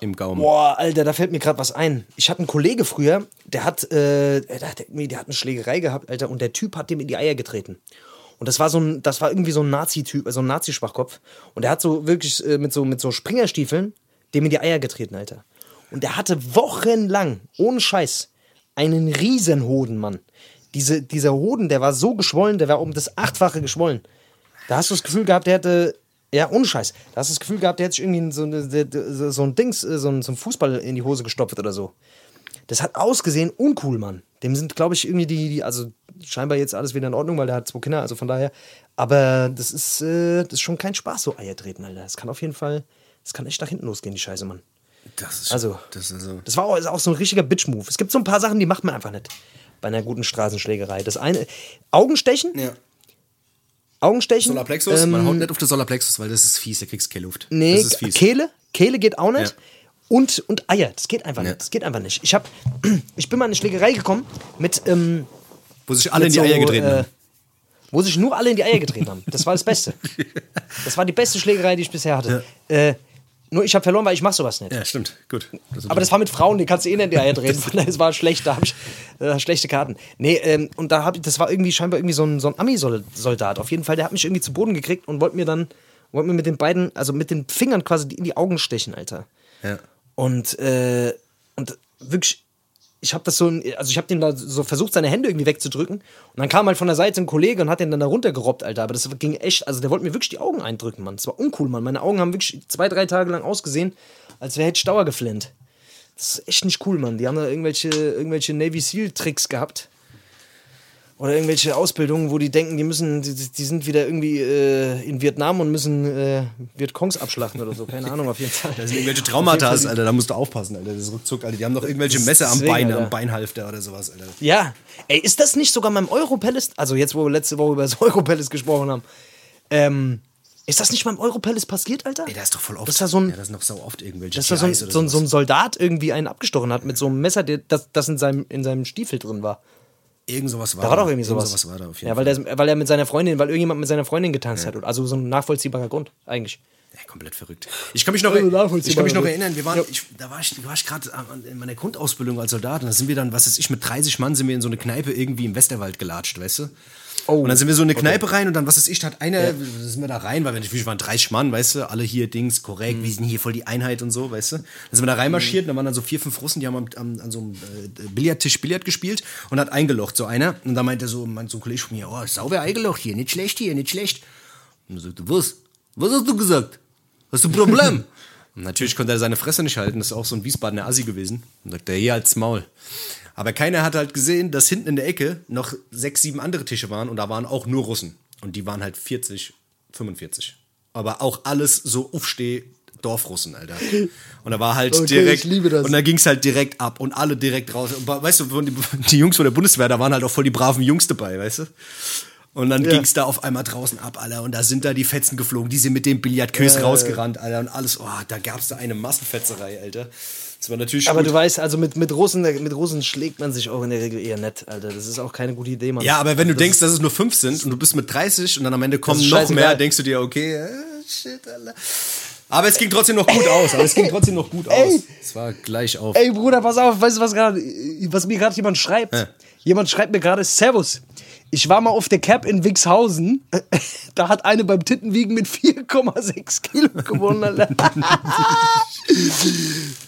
Im Gaumen. Boah, Alter, da fällt mir gerade was ein. Ich hatte einen Kollege früher, der hat, äh, der, hat, der hat eine Schlägerei gehabt, Alter, und der Typ hat dem in die Eier getreten. Und das war so ein, das war irgendwie so ein Nazi-Typ, also ein Nazi-Schwachkopf. Und der hat so wirklich äh, mit so mit so Springerstiefeln dem in die Eier getreten, Alter. Und der hatte wochenlang, ohne Scheiß, einen Riesenhoden, Mann. Diese, dieser Hoden, der war so geschwollen, der war um das Achtfache geschwollen. Da hast du das Gefühl gehabt, der hätte. Ja, ohne Scheiß. Da hast du das Gefühl gehabt, der hätte sich irgendwie so, so so ein Dings, äh, so so ein Fußball in die Hose gestopft oder so. Das hat ausgesehen uncool, Mann. Dem sind, glaube ich, irgendwie die, die, also scheinbar jetzt alles wieder in Ordnung, weil der hat zwei Kinder, also von daher. Aber das ist, äh, das ist schon kein Spaß, so Eier treten, Alter. Das kann auf jeden Fall, das kann echt nach hinten losgehen, die Scheiße, Mann. Das ist Also, das ist also Das war auch, auch so ein richtiger Bitch-Move. Es gibt so ein paar Sachen, die macht man einfach nicht. Bei einer guten Straßenschlägerei. Das eine, Augenstechen? ja. Augenstechen? Solarplexus, Ähm, man haut nicht auf den Solarplexus, weil das ist fies, da kriegst du keine Luft. Nee, das ist fies. Kehle. Kehle geht auch nicht. Ja. Und, und Eier. Das geht einfach Ja. nicht. Das geht einfach nicht. Ich, hab, ich bin mal in eine Schlägerei gekommen mit. Ähm, Wo sich alle in die so, Eier getreten äh, haben. Wo sich nur alle in die Eier getreten haben. Das war das Beste. Das war die beste Schlägerei, die ich bisher hatte. Äh, Nur ich habe verloren, weil ich mache sowas nicht. Ja, stimmt. Gut. Das Aber das war mit Frauen, die kannst du eh nicht hinterher drehen. Das war schlecht, da habe ich äh, schlechte Karten. Nee, ähm, und da habe ich, das war irgendwie scheinbar irgendwie so ein, so ein Ami-Soldat. Auf jeden Fall, der hat mich irgendwie zu Boden gekriegt und wollte mir dann, wollte mir mit den beiden, also mit den Fingern quasi in die Augen stechen, Alter. ja. Und, äh, und wirklich, ich habe das so, also ich habe den da so versucht, seine Hände irgendwie wegzudrücken. Und dann kam halt von der Seite ein Kollege und hat den dann da runtergerobbt, Alter. Aber das ging echt, also der wollte mir wirklich die Augen eindrücken, Mann. Das war uncool, Mann. Meine Augen haben wirklich zwei, drei Tage lang ausgesehen, als wäre hätte Stauer geflennt. Das ist echt nicht cool, Mann. Die haben da irgendwelche, irgendwelche Navy Seal-Tricks gehabt. Oder irgendwelche Ausbildungen, wo die denken, die müssen, die, die sind wieder irgendwie äh, in Vietnam und müssen äh, Vietcongs abschlachten oder so. Keine Ahnung, auf jeden Fall. Da sind irgendwelche Traumata, Alter, da musst du aufpassen, Alter. Das Rückzug, Alter. Die haben doch irgendwelche Messer am Bein, Alter. am Beinhalfter oder sowas, Alter. Ja, ey, ist das nicht sogar beim Europalace, also jetzt, wo wir letzte Woche über das Europalace gesprochen haben, ähm, ist das nicht beim Europalace passiert, Alter? Ey, da ist doch voll oft. Das war so ein- ja, das ist noch sau oft irgendwelche Dass da so ein, so, so ein. Soldat irgendwie einen abgestochen hat mit so einem Messer, der, das, das in, seinem, in seinem Stiefel drin war. Irgend sowas war Da war doch irgendwie sowas. Sowas war da auf jeden ja, weil, der, weil er mit seiner Freundin, weil irgendjemand mit seiner Freundin getanzt hat. Also so ein nachvollziehbarer Grund, eigentlich. Ja, komplett verrückt. Ich kann mich noch, Also ich kann mich noch erinnern, wir waren, Ja. ich, da war ich, da war ich gerade in meiner Grundausbildung als Soldat und da sind wir dann, was weiß ich, mit 30 Mann sind wir in so eine Kneipe irgendwie im Westerwald gelatscht, weißt du? Oh. Und dann sind wir so in eine Kneipe rein und dann, was weiß ich, da hat einer, sind wir da rein, weil wir natürlich waren 30 Mann, weißt du, alle hier Dings, korrekt, wir sind hier voll die Einheit und so, weißt du. Dann sind wir da reinmarschiert und da waren dann so vier, fünf Russen, die haben am, am, an so einem äh, Billardtisch Billard gespielt und hat eingelocht, so einer. Und da meinte so, mein so ein Kollege von mir, oh, sauber eingelocht hier, nicht schlecht hier, nicht schlecht. Und er sagte, was? Was hast du gesagt? Hast du ein Problem? Und natürlich konnte er seine Fresse nicht halten, das ist auch so ein Wiesbadener Assi gewesen. Und sagt er, hier als Maul. Aber keiner hat halt gesehen, dass hinten in der Ecke noch sechs, sieben andere Tische waren und da waren auch nur Russen. Und die waren halt 40, 45. Aber auch alles so Aufsteh Dorfrussen, Alter. Und da war halt Okay, direkt. Und da ging es halt direkt ab und alle direkt raus. Und weißt du, die, die Jungs von der Bundeswehr, da waren halt auch voll die braven Jungs dabei, weißt du? Und dann Ja. ging es da auf einmal draußen ab, Alter. Und da sind da die Fetzen geflogen. Die sind mit dem Billardkös ja, rausgerannt, Alter. Und alles, oh, da gab es da eine Massenfetzerei, Alter. Das war natürlich Aber gut. du weißt, also mit, mit, Russen, mit Russen schlägt man sich auch in der Regel eher nett, Alter. Das ist auch keine gute Idee, Mann. Ja, aber wenn du Das denkst, dass es nur fünf sind und du bist mit 30 und dann am Ende kommen noch mehr, denkst du dir, okay, äh, shit, Alter. Aber es ging trotzdem noch gut aus. Aber es ging trotzdem noch gut aus. Ey. Es war gleich auf. Ey, Bruder, pass auf, weißt du, was gerade, was mir gerade jemand schreibt? Ja. Jemand schreibt mir gerade, Servus. Ich war mal auf der Cap in Wixhausen. Da hat eine beim Tittenwiegen mit 4,6 Kilo gewonnen.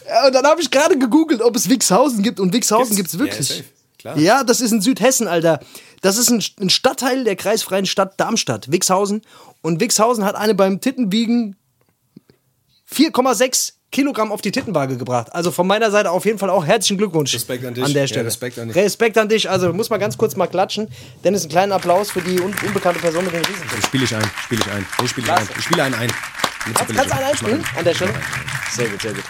Ja, und dann habe ich gerade gegoogelt, ob es Wixhausen gibt. Und Wixhausen gibt's Ja, wirklich. Klar. Ja, das ist in Südhessen, Alter. Das ist ein, ein Stadtteil der kreisfreien Stadt Darmstadt, Wixhausen. Und Wixhausen hat eine beim Tittenwiegen 4,6 Kilogramm auf die Tittenwaage gebracht. Also von meiner Seite auf jeden Fall auch herzlichen Glückwunsch. Respekt an dich. An der Ja, Stelle. Respekt an dich. Respekt an dich. Also muss mal ganz kurz mal klatschen. Dennis, einen kleinen Applaus für die un unbekannte Person mit den Riesen. Spiele ich ein, spiele ich ein. Nee, spiele ich ein. Ich spiele einen ein. Kannst, kannst du einen einspielen an der Stelle? Sehr gut, sehr gut.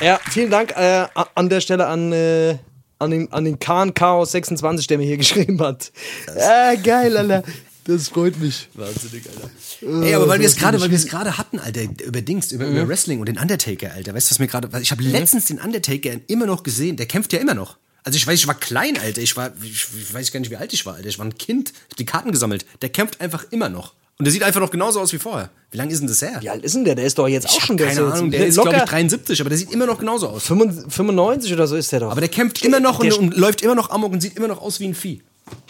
Ja, vielen Dank äh, an der Stelle an, äh, an den, an den Kahn Chaos 26, der mir hier geschrieben hat. Ja, geil, Alter. Das freut mich. Wahnsinnig, Alter. Ey, aber weil wir es gerade, weil wir es gerade hatten, Alter, über Dings, über, über Wrestling und den Undertaker, Alter. Weißt du, was mir gerade, ich habe letztens den Undertaker immer noch gesehen. Der kämpft ja immer noch. Also ich weiß, ich war klein, Alter. Ich war, ich, ich weiß gar nicht, wie alt ich war, Alter. Ich war ein Kind. Ich hab die Karten gesammelt. Der kämpft einfach immer noch. Und der sieht einfach noch genauso aus wie vorher. Wie lange ist denn das her? Wie alt ist denn der? Der ist doch jetzt ich auch schon der keine ist jetzt Ahnung. Der ist, glaube ich, 73, aber der sieht immer noch genauso aus. 95 oder so ist der doch. Aber der kämpft immer noch und, Der- und läuft immer noch amok und sieht immer noch aus wie ein Vieh.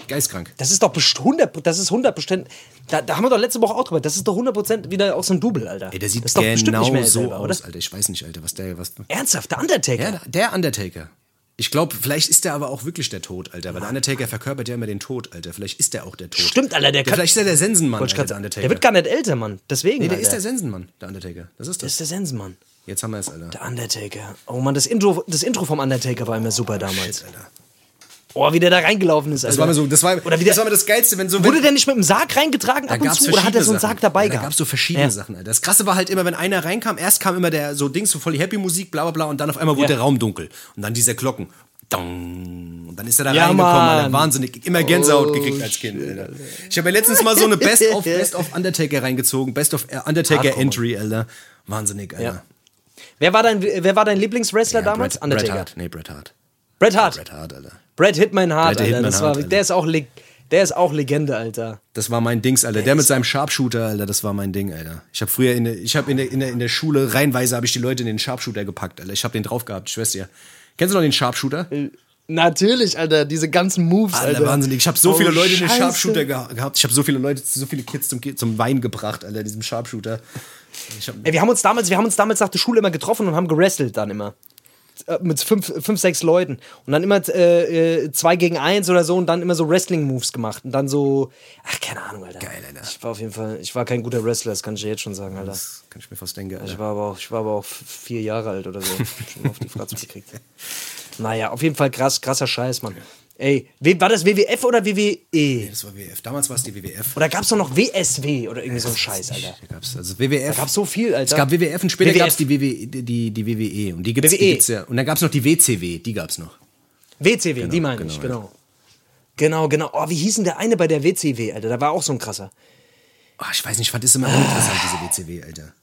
Geistkrank. Das ist doch best- 100, das ist 100 Prozent. Da, da haben wir doch letzte Woche auch drüber. Das ist doch 100 Prozent wieder aus so einem Double, Alter. Ey, der sieht das ist doch bestimmt genau nicht mehr so selber, aus, oder? Alter. Ich weiß nicht, Alter, was der, was. Ernsthaft, der Undertaker. Ja, der Undertaker. Ich glaube, vielleicht ist der aber auch wirklich der Tod, Alter. Weil der Undertaker verkörpert ja immer den Tod, Alter. Vielleicht ist der auch der Tod. Stimmt, Alter, der Der, kann- vielleicht ist er der Sensenmann, Alter, grad der. Undertaker. Der wird gar nicht älter, Mann. Deswegen. nee, der Alter. ist der Sensenmann, der Undertaker. Das ist Das das. ist der Sensenmann. Jetzt haben wir es, Alter. Der Undertaker. Oh Mann, das Intro, das Intro vom Undertaker war immer super damals. Shit, Alter. Oh, wie der da reingelaufen ist, Alter. Das war mir so, das war, Oder wie das der, war mir das Geilste, wenn so. wurde wenn, der nicht mit dem Sarg reingetragen ab und zu? Oder hat er so einen Sarg dabei. Ja, gehabt? Da gab es so verschiedene Ja. Sachen, Alter. Das Krasse war halt immer, wenn einer reinkam, erst kam immer der so Dings, so voll die Happy-Musik, bla bla bla, und dann auf einmal wurde Ja. der Raum dunkel. Und dann diese Glocken. Dong. Und dann ist er da Ja, reingekommen, Alter. Wahnsinnig. Immer Gänsehaut Oh, gekriegt als Kind, Alter. Ich habe ja letztens mal so eine Best of, Best of Undertaker reingezogen. Best of äh, Undertaker Hardcore, Entry, Alter. Wahnsinnig, Alter. Ja. Wer war dein, wer war dein Lieblingswrestler Ja, damals? Bret, Undertaker. Bret Hart. Nee, Bret Hart. Bret Hart. Bret Hart, Alter. Bret Hitman Hart, Alter. Hitman das war, Hart, Alter. der ist auch Der ist auch Legende, Alter. Das war mein Dings, Alter. Der mit seinem Sharpshooter, Alter, das war mein Ding, Alter. Ich habe früher in der, ich habe in der, in der, in der Schule reihenweise habe ich die Leute in den Sharpshooter gepackt, Alter. Ich habe den drauf gehabt, ich weiß ja. Kennst du noch den Sharpshooter? Natürlich, Alter, diese ganzen Moves, Alter. Alter, wahnsinnig. Ich habe so Oh, viele Leute in den Scheiße. Sharpshooter geha gehabt. Ich habe so viele Leute, so viele Kids zum, zum Wein gebracht, Alter, diesem Sharpshooter. Ich hab, Ey, wir haben uns damals, wir haben uns damals nach der Schule immer getroffen und haben gerestelt dann immer. Äh, Mit fünf, fünf, sechs Leuten. Und dann immer äh, äh, zwei gegen eins oder so und dann immer so Wrestling-Moves gemacht. Und dann so, ach, keine Ahnung, Alter. Geil, Alter. Ich war auf jeden Fall, ich war kein guter Wrestler, das kann ich dir jetzt schon sagen, Alter. das kann ich mir fast denken, Ich Alter. war aber auch, ich war aber auch vier Jahre alt oder so. Schon auf die Fratze gekriegt. Naja, auf jeden Fall krass, krasser Scheiß, Mann. Ey, war das WWF oder WWE? Das war WWF. Damals war es die WWF. Oder gab's doch noch WSW oder irgendwie so ein Scheiß, Alter? Da gab's also WWF. Gab's so viel, Alter. Es gab WWF und später gab es die, WW, die, die WWE. Und die gibt's, die WWE. gibt's ja. Und dann gab es noch die WCW, die gab's noch. WCW, die meine genau, ich, ja. genau. Genau, genau. Oh, wie hieß denn der eine bei der WCW, Alter? Da war auch so ein krasser. Oh, ich weiß nicht, ich fand das immer uninteressant, diese WCW, Alter.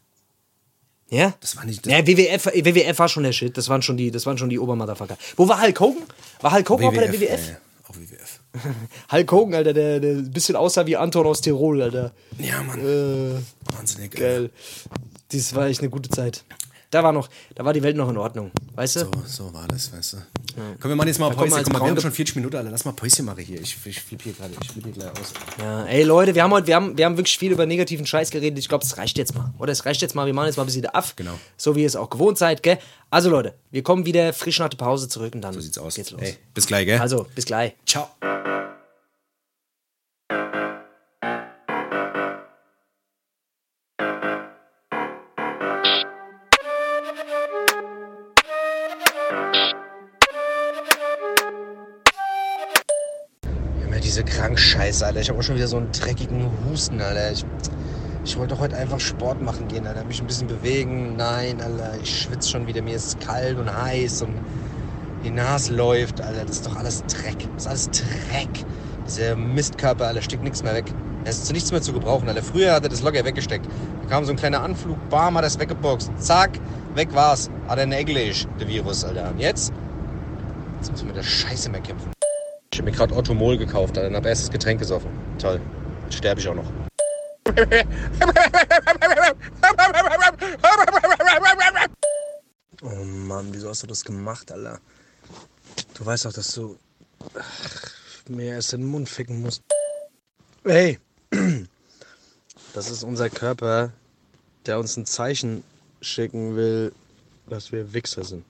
Ja? Das war nicht. Das Ja, WWF, WWF war schon der Shit. Das waren schon die, das waren schon die Obermotherfucker. Wo war Hulk Hogan? War Hulk Hogan auch bei der WWF? Ja, ja, auch WWF. Hulk Hogan, Alter, der, der ein bisschen aussah wie Anton aus Tirol, Alter. Ja, Mann. Äh, Wahnsinnig. geil. Dies war echt eine gute Zeit. Da war noch, da war die Welt noch in Ordnung. Weißt du? So, so war das, weißt du. Komm, wir machen jetzt mal Da Päuschen. Guck mal, wir haben schon 40 Minuten, Alter. Lass mal Päuschen machen hier. Ich, ich flippe hier gerade. Ich flippe hier gleich aus. Ja, ey Leute, wir haben heute, wir haben, wir haben wirklich viel über negativen Scheiß geredet. Ich glaube, es reicht jetzt mal. Oder es reicht jetzt mal. Wir machen jetzt mal ein bisschen af. Genau. So wie ihr es auch gewohnt seid, gell? Also Leute, wir kommen wieder frisch nach der Pause zurück und dann So sieht's aus. geht's los. Ey, bis gleich, gell? Also, bis gleich. ciao. Krankscheiße, Alter. Ich habe auch schon wieder so einen dreckigen Husten, Alter. Ich, ich wollte doch heute einfach Sport machen gehen, Alter. Mich ein bisschen bewegen. Nein, Alter. Ich schwitze schon wieder. Mir ist kalt und heiß und die Nase läuft, Alter. Das ist doch alles Dreck. Das ist alles Dreck. Dieser Mistkörper, Alter, steckt nichts mehr weg. Er ist zu nichts mehr zu gebrauchen, Alter. Früher hat er das locker weggesteckt. Da kam so ein kleiner Anflug, bam, hat er es weggeboxt. Zack, weg war's. Hat er ein Englisch, der Virus, Alter. Und jetzt? Jetzt müssen wir mit der Scheiße mehr kämpfen. Ich habe mir gerade Ottomol gekauft, Alter, und hab erst das Getränk gesoffen. Toll. Jetzt sterbe ich auch noch. Oh Mann, wieso hast du das gemacht, Alter? Du weißt doch, dass du mir erst den Mund ficken musst. Hey, das ist unser Körper, der uns ein Zeichen schicken will, dass wir Wichser sind.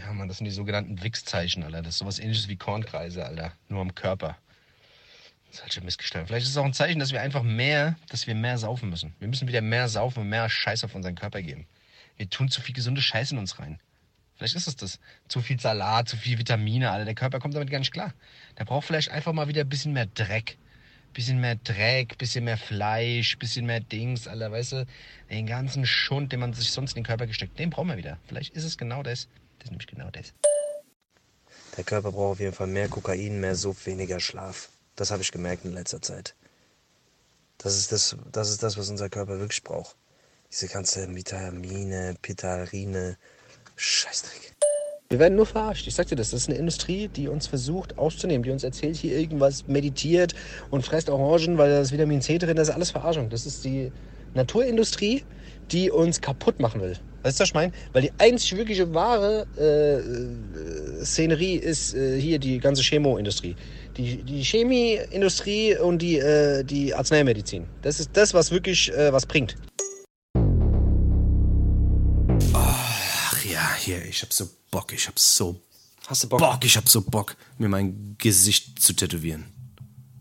Ja, Mann, das sind die sogenannten Wichszeichen, Alter. Das ist sowas ähnliches wie Kornkreise, Alter. Nur am Körper. Das ist halt schon missgestellt. Vielleicht ist es auch ein Zeichen, dass wir einfach mehr, dass wir mehr saufen müssen. Wir müssen wieder mehr saufen und mehr Scheiß auf unseren Körper geben. Wir tun zu viel gesunde Scheiße in uns rein. Vielleicht ist es das. Zu viel Salat, zu viel Vitamine, Alter. Der Körper kommt damit gar nicht klar. Der braucht vielleicht einfach mal wieder ein bisschen mehr Dreck. Bisschen mehr Dreck, bisschen mehr Fleisch, bisschen mehr Dings, Alter, weißt du? Den ganzen Schund, den man sich sonst in den Körper gesteckt, den brauchen wir wieder. Vielleicht ist es genau das. Das ist nämlich genau das. Der Körper braucht auf jeden Fall mehr Kokain, mehr Suff, weniger Schlaf. Das habe ich gemerkt in letzter Zeit. Das ist das, das ist das, was unser Körper wirklich braucht. Diese ganzen Vitamine, Pitarine, Scheißdreck. Wir werden nur verarscht. Ich sag dir das. Das ist eine Industrie, die uns versucht auszunehmen, die uns erzählt, hier irgendwas meditiert und fresst Orangen, weil da ist Vitamin C drin. Das ist alles Verarschung. Das ist die Naturindustrie, die uns kaputt machen will. Weißt du, was ich meine? Weil die einzig wirkliche wahre äh, äh, Szenerie ist äh, hier die ganze Chemoindustrie. Die, die Chemieindustrie und die, äh, die Arzneimedizin. Das ist das, was wirklich äh, was bringt. Ach ja, hier, ich hab so Bock, ich hab so Hast du Bock? Bock, ich hab so Bock, mir mein Gesicht zu tätowieren.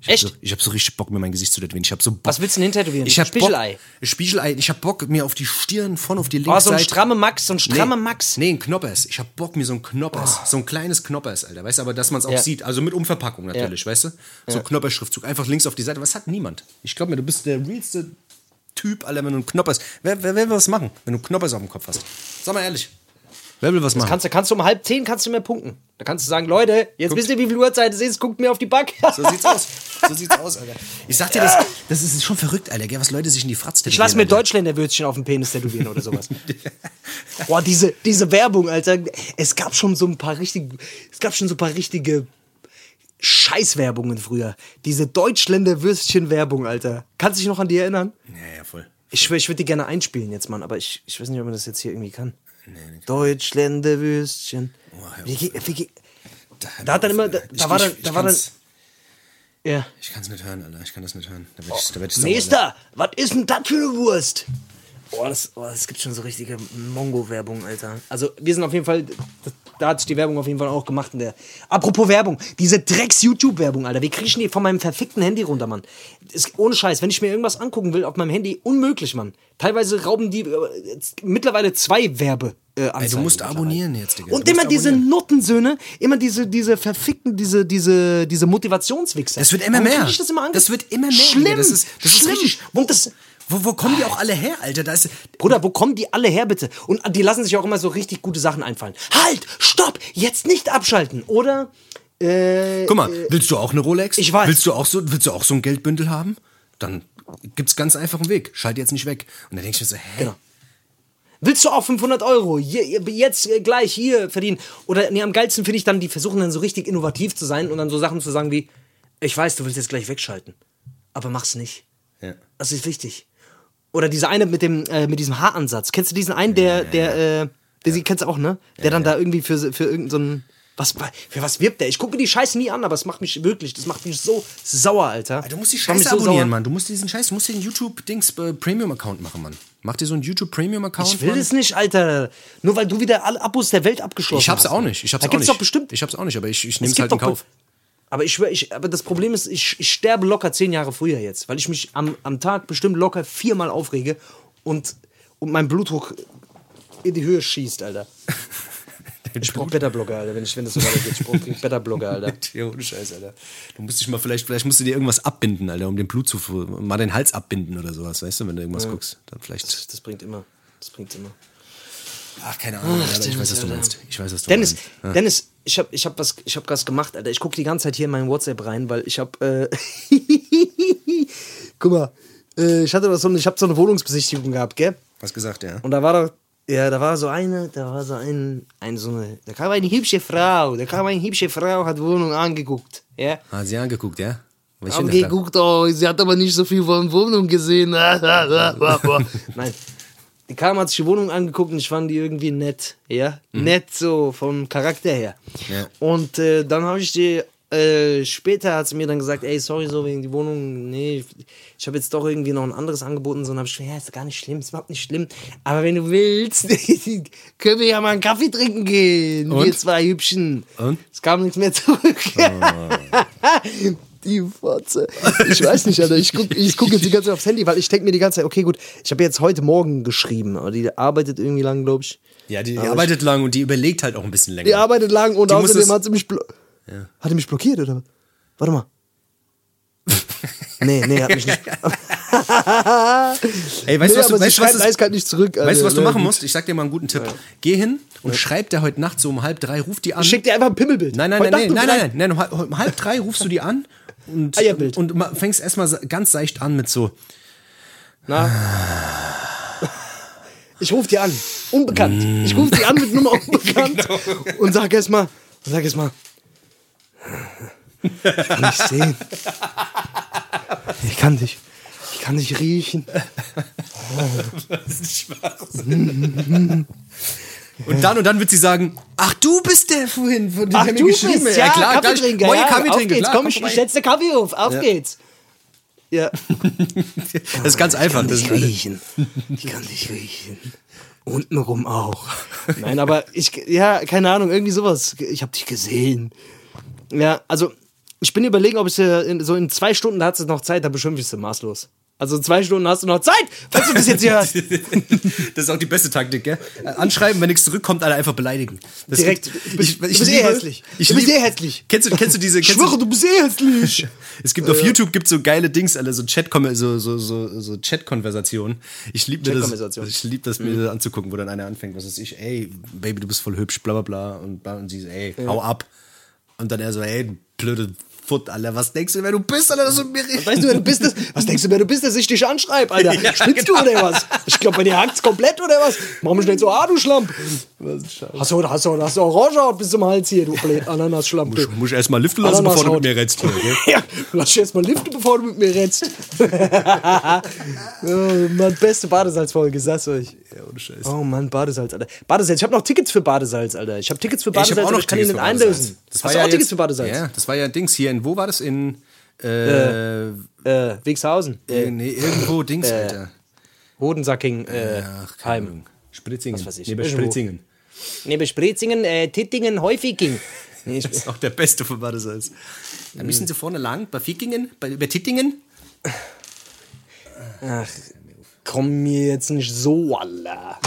Ich hab Echt? So, ich hab so richtig Bock, mir mein Gesicht zu tätowieren. Ich hab so Bock. Was willst du denn hintätowieren? Ich hab Spiegelei. Bock, Spiegelei. Ich hab Bock, mir auf die Stirn, vorne auf die linke Oh, so ein Seite. stramme Max, so ein stramme nee, Max. Nee, ein Knoppers. Ich hab Bock, mir so ein Knoppers, so ein kleines Knoppers, Alter. Weißt du, aber dass man es auch Ja. sieht. Also mit Umverpackung natürlich, weißt du? So ein Knopperschriftzug. Einfach links auf die Seite. Was hat niemand? Ich glaube mir, du bist der realste Typ, Alter, wenn du einen Knoppers. Wer, wer will was machen, wenn du einen Knoppers auf dem Kopf hast? Sag mal ehrlich. Wer will was machen? Kannst du, kannst du um halb zehn kannst du mehr punkten. Da kannst du sagen, Leute, jetzt wisst ihr, wie viel Uhrzeit es ist, guckt mir auf die Back. So sieht's aus. So sieht's aus, Alter. Ich sag dir, das, das ist schon verrückt, Alter, gell, was Leute sich in die Fratz Ich lass mir. Deutschländerwürzchen auf den Penis tätowieren oder sowas. Boah, diese, diese Werbung, Alter. Es gab schon so ein paar richtige, es gab schon so ein paar richtige Scheißwerbungen früher. Diese Deutschländer-Würstchen-Werbung, Alter. Kannst du dich noch an die erinnern? Ja, ja, voll. Ich ich würde die gerne einspielen jetzt, Mann, aber ich, ich weiß nicht, ob man das jetzt hier irgendwie kann. Deutschländer Würstchen. hör wie, ge- wie, ge- Da, Da hat dann immer- da- da war dann- da war dann- ja. Ich kann es nicht hören, Alter. Ich kann das nicht hören. Da werd ich, da werd ich was ist denn das für eine Wurst? Oh, das, oh, es gibt schon so richtige Mongo-Werbung, Alter. Also, wir sind auf jeden Fall, das, da hat sich die Werbung auf jeden Fall auch gemacht. In der. Apropos Werbung, diese Drecks-YouTube-Werbung, Alter. Wie krieg ich denn die von meinem verfickten Handy runter, Mann? Ist, ohne Scheiß, wenn ich mir irgendwas angucken will auf meinem Handy, unmöglich, Mann. Teilweise rauben die äh, mittlerweile zwei Werbe. Äh, Ey, du musst abonnieren jetzt, Digga. Und immer diese abonnieren. Nottensöhne, immer diese, diese verfickten, diese, diese, diese Motivationswichser. Das wird immer mehr. das, immer Das wird immer mehr, Schlimm, Digga. Das ist- das ist richtig- Und das, Wo, wo kommen die auch alle her, Alter? Da ist, Bruder, wo kommen die alle her, bitte? Und die lassen sich auch immer so richtig gute Sachen einfallen. Halt, stopp, jetzt nicht abschalten. Oder, äh, Guck mal, willst du auch eine Rolex? Ich weiß. Willst du auch so, willst du auch so ein Geldbündel haben? Dann gibt's ganz einfach einen Weg. Schalt jetzt nicht weg. Und dann denk ich mir so, hä? Genau. willst du auch 500 Euro jetzt äh, gleich hier verdienen? Oder, nee, am geilsten finde ich dann, die versuchen dann so richtig innovativ zu sein und dann so Sachen zu sagen wie, ich weiß, du willst jetzt gleich wegschalten, aber mach's nicht. Ja. Das ist wichtig. Oder dieser eine mit dem äh, mit diesem Haaransatz. Kennst du diesen einen, der der äh, der sie kennst du auch, ne? Der dann da irgendwie für für irgendeinen so einen- was für was wirbt der? Ich gucke die Scheiße nie an, aber es macht mich wirklich, das macht mich so sauer, Alter. Du musst die Scheiße so sauer. abonnieren, Mann. Du musst diesen Scheiß, du musst den YouTube-Dings äh, Premium-Account machen, Mann. Mach dir so einen YouTube-Premium-Account. Ich will Mann. das nicht, Alter. Nur weil du wieder alle Abos der Welt abgeschlossen Ich hab's hast. auch nicht. Ich hab's da auch gibt's nicht. doch bestimmt. Ich hab's auch nicht, aber ich, ich Es nehm's gibt halt in Kauf. Aber ich schwör, ich, aber das Problem ist, ich, ich sterbe locker zehn Jahre früher jetzt, weil ich mich am, am Tag bestimmt locker viermal aufrege und, und mein Blutdruck in die Höhe schießt, Alter. Ich brauch Beta-Blocker, Alter, wenn, ich, wenn das so weitergeht. Ich brauch Beta-Blocker, Alter. Ja, ohne Scheiß, Alter. Du musst dich mal vielleicht, vielleicht musst du dir irgendwas abbinden, Alter, um den Blut zu, mal den Hals abbinden oder sowas, weißt du, wenn du irgendwas guckst. Dann vielleicht. Das bringt immer. Das bringt immer. Ach, keine Ahnung, ich Dennis, weiß, was du meinst. Ich weiß, was du Dennis, meinst. Ja. Dennis, ich hab, ich hab was, ich hab was gemacht, Alter. Ich guck die ganze Zeit hier in meinen WhatsApp rein, weil ich hab, äh, guck mal, äh, ich hatte doch so, ich hab so eine Wohnungsbesichtigung gehabt, gell? Was gesagt, ja. Und da war doch, ja, da war so eine, da war so ein, ein so eine, da kam eine hübsche Frau, da kam eine hübsche Frau, hat Wohnung angeguckt, ja? Hat sie angeguckt, ja? Was Haben steht da? geguckt, oh, sie hat aber nicht so viel von Wohnung gesehen. Nein. Die kam, hat sich die Wohnung angeguckt und ich fand die irgendwie nett. Ja? Nett so vom Charakter her. Ja. Und äh, dann habe ich die. Äh, später hat sie mir dann gesagt, ey, sorry, so wegen die Wohnung, nee, ich habe jetzt doch irgendwie noch ein anderes angeboten, so, und habe ich gesagt, ja, ist gar nicht schlimm, ist überhaupt nicht schlimm, aber wenn du willst, können wir ja mal einen Kaffee trinken gehen, wir Und? zwei Hübschen. Und? Es kam nichts mehr zurück. Die Fotze. Ich weiß nicht, Alter. Ich gucke ich guck jetzt die ganze Zeit aufs Handy, weil ich denke mir die ganze Zeit, okay, gut, ich habe jetzt heute Morgen geschrieben, aber die arbeitet irgendwie lang, glaube ich. Ja, die, die arbeitet lang und die überlegt halt auch ein bisschen länger. Die arbeitet lang und Die außerdem hat sie mich. Blo Hat die mich blockiert, oder? was? Warte mal. nee, nee, hat mich nicht. Ey, weißt nee, du, was weißt, was, eiskalt nicht zurück. weißt du, was du machen musst? Ich sag dir mal einen guten Tipp. Geh hin und schreib dir heute Nacht so um halb drei, ruf die an. Schick dir einfach ein Pimmelbild. Nein, nein, Heute nein, nein, nein, nein, nein, um halb drei rufst du die an und, Eierbild. und fängst erstmal ganz seicht an mit so, Na? Ich rufe die an. Unbekannt. Ich rufe die an mit Nummer unbekannt und sag erstmal, sag erstmal. Ich kann dich sehen. Ich kann dich. Ich kann dich riechen. und dann und dann wird sie sagen, ach du bist der vorhin, von dem Ach, du geschrieben bist, hat. ja, klar, gleich, Kaffeetrinker. Moin, Ja, Kaffee auf trinken, geht's, klar, komm, ich, ich setz den Kaffee auf. Auf geht's. Ja. Das ist ganz einfach. Das ist, riechen. Ich kann dich riechen. Untenrum auch. Nein, aber ich, ja, keine Ahnung, irgendwie sowas. Ich habe dich gesehen. Ja, also, ich bin überlegen, ob ich in, so in zwei Stunden, da hat es noch Zeit, da beschimpfe ich sie maßlos. Also zwei Stunden hast du noch Zeit, falls du das jetzt hier hörst. das ist auch die beste Taktik, gell? Äh, Anschreiben, wenn nichts zurückkommt, alle einfach beleidigen. Das Direkt. gibt- Du bist- du bist eh hässlich. Ich Du bist liebe- eh hässlich. Kennst du, kennst du diese, Ich kennst schwöre, du, bist eh hässlich. es gibt auf YouTube gibt so geile Dings, alle so Chat so so so, so Chat-Konversationen. Ich liebe mir das, Chat-Konversation. ich liebe das mir das anzugucken, wo dann einer anfängt, was weiß ich, ey, Baby, du bist voll hübsch, bla bla bla und, und sie so, ey, hau ab. Und dann er so, ey, blöde Foot, Alter, was denkst du, wer du bist, Alter, dass du mir Weißt du, wer du bist? Das, was denkst du, wer du bist, dass ich dich anschreibe, Alter? Ja, Spinnst genau. du oder was? Ich glaube, bei dir hakt's komplett oder was? Mach mich nicht so, ah, du Schlamp. Was. Hast du, hast du, hast du Orange bis zum Hals hier, du blöd Ananasschlampe. Muss, muss ich erstmal liften lassen, bevor du mit mir rennst hier? Ja, lass dich erstmal liften, bevor du mit mir rennst. oh, Mann, beste Badesalzfolge, sag's euch. Ja, ohne Scheiß. Oh Mann, Badesalz, Alter. Badesalz, ich habe noch Tickets für Badesalz, Alter. Ich habe Tickets für Ich hab Badesalz, aber ich kann ihn nicht Badesalz. einlösen. Das Hast war du ja auch jetzt, Tickets für Badesalz? Ja, das war ja Dings hier in, wo war das? In, äh, Äh, Wegshausen. äh, nee, irgendwo Dings, Alter. Hodensacking, äh, Ach, keine Heim. Spritzingen. Was weiß ich. Irgendwo. Spritzingen. Neben Spritzingen, äh, Tittingen, Häufiging. Nee, Das ist auch der beste von Badesalz. Da müssen sie vorne lang, bei Fickingen, bei, bei Tittingen. komm mir jetzt nicht so, Alter.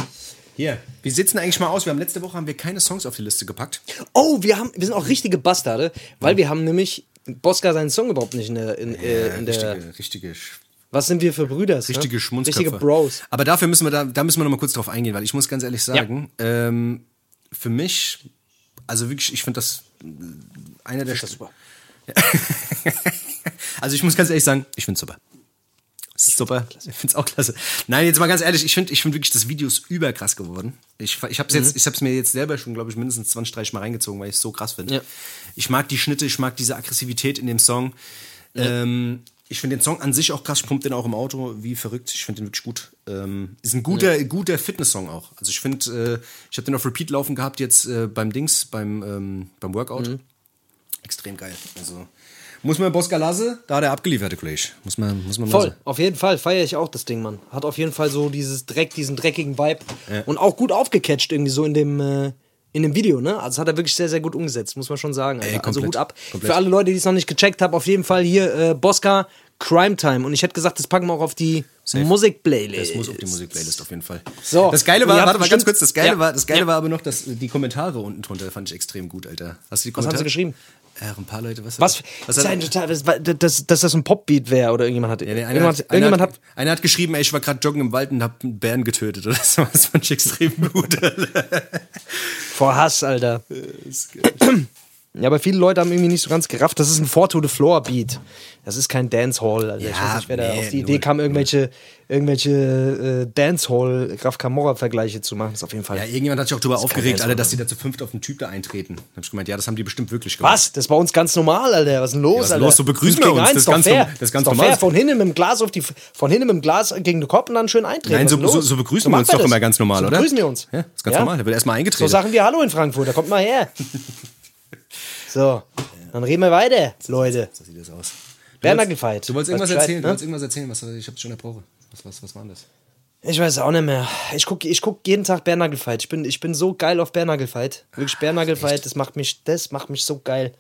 Hier, wir sitzen eigentlich mal aus. Wir haben letzte Woche haben wir keine Songs auf die Liste gepackt. Oh, wir, haben, wir sind auch richtige Bastarde, weil wir haben nämlich Boska seinen Song überhaupt nicht in der. In, äh, in der richtige, was sind wir für Brüder? richtige ne? Schmunzköpfe. Richtige Bros. Aber dafür müssen wir da, da müssen wir noch mal kurz drauf eingehen, weil ich muss ganz ehrlich sagen, ähm, für mich, also wirklich, ich finde das äh, einer der. Das ist super. also ich muss ganz ehrlich sagen, ich finde es super. Ich finde es auch klasse. Nein, jetzt mal ganz ehrlich, ich finde ich find wirklich, das Video ist überkrass geworden. Ich, ich habe es Mhm. jetzt, mir jetzt selber schon, glaube ich, mindestens 20, 30 Mal reingezogen, weil ich es so krass finde. Ja. Ich mag die Schnitte, ich mag diese Aggressivität in dem Song. Ähm, ich finde den Song an sich auch krass, ich pumpe den auch im Auto wie verrückt. Ich finde den wirklich gut. Ähm, ist ein guter, guter Fitness-Song auch. Also ich finde, äh, ich habe den auf Repeat laufen gehabt jetzt äh, beim Dings, beim, ähm, beim Workout. Mhm. Extrem geil. Also muss man Boska Lasse, da hat er abgeliefert, der Kollege. Muss man, muss man Voll, sagen. auf jeden Fall feiere ich auch das Ding, Mann. Hat auf jeden Fall so dieses Dreck, diesen dreckigen Vibe und auch gut aufgecatcht irgendwie so in dem äh, in dem Video, ne? Also hat er wirklich sehr sehr gut umgesetzt, muss man schon sagen. Ey, also komplett, Hut ab. komplett. Für alle Leute, die es noch nicht gecheckt haben, auf jeden Fall hier äh, Boska Crime Time und ich hätte gesagt, das packen wir auch auf die Musikplaylist. Das muss auf die Musikplaylist auf jeden Fall. So. Das Geile war, warte mal ganz kurz, das Geile Ja. war, das Geile Ja. war aber noch, dass die Kommentare unten drunter fand ich extrem gut, Alter. Hast du die Was haben Kommentare? sie geschrieben? Ja, ein paar Leute, was? Was? Was ist ein total, das, dass, dass das ein Popbeat wäre oder irgendjemand hat. ja, nee, einer, irgendjemand, hat, einer, irgendjemand hat, hat. einer hat geschrieben, ey, ich war gerade joggen im Wald und hab einen Bären getötet oder so. Das fand ich extrem gut. Alter. Vor Hass, Alter. Ja, aber viele Leute haben irgendwie nicht so ganz gerafft. Das ist ein Four to the Floor Beat. Das ist kein Dancehall. Ich Ja, weiß nicht, wer da nee, auf die Idee kam, irgendwelche, irgendwelche äh, Dancehall Graf Camorra Vergleiche zu machen. Das ist auf jeden Fall. Ja, irgendjemand hat sich auch darüber aufgeregt. Alter, dass die da zu fünft auf den Typ da eintreten. Da hab ich gemeint, ja, das haben die bestimmt wirklich gemacht. was? Das ist bei uns ganz normal, Alter. Was ist denn los, was ist Alter? los? So begrüßen wir uns. eins, Das ist ganz fair. das ist ganz doch normal. fair. Von hinten mit dem Glas auf die, von hinten mit dem Glas gegen den Kopf und dann schön eintreten. Nein, so, ist so, so begrüßen wir machen uns doch das. immer ganz normal, so oder? begrüßen wir uns. Ja, das ist ganz normal. Da wird erstmal So eingetreten. sagen wir Hallo in Frankfurt. Da kommt mal her. so, dann reden wir weiter, Leute. so sieht das aus. Bärnagelfight. Du wolltest irgendwas erzählen, du ne? wolltest irgendwas erzählen, was ich hab's schon erbrochen. Was, was, was war das? Ich weiß auch nicht mehr. Ich gucke ich guck jeden Tag Bärnagelfight. Ich bin, ich bin so geil auf Bärnagelfight. Wirklich Bärnagelfight, das macht mich, das macht mich so geil.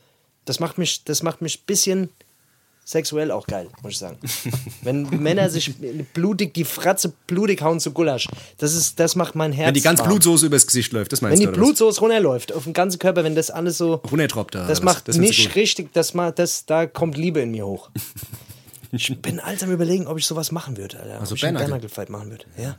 Das macht mich, das macht mich ein bisschen sexuell auch geil, muss ich sagen. Wenn Männer sich blutig die Fratze blutig hauen zu Gulasch, das ist, das macht mein Herz. Wenn die ganze. Blutsoße übers Gesicht läuft, das meinst wenn die du, oder was? Blutsoße runterläuft auf den ganzen Körper, wenn das alles so Runtertroppt da. das macht Das mich richtig, das das da kommt Liebe in mir hoch. Ich bin alles am überlegen, ob ich sowas machen würde, Alter. Also ob ich einen machen würde. Ja.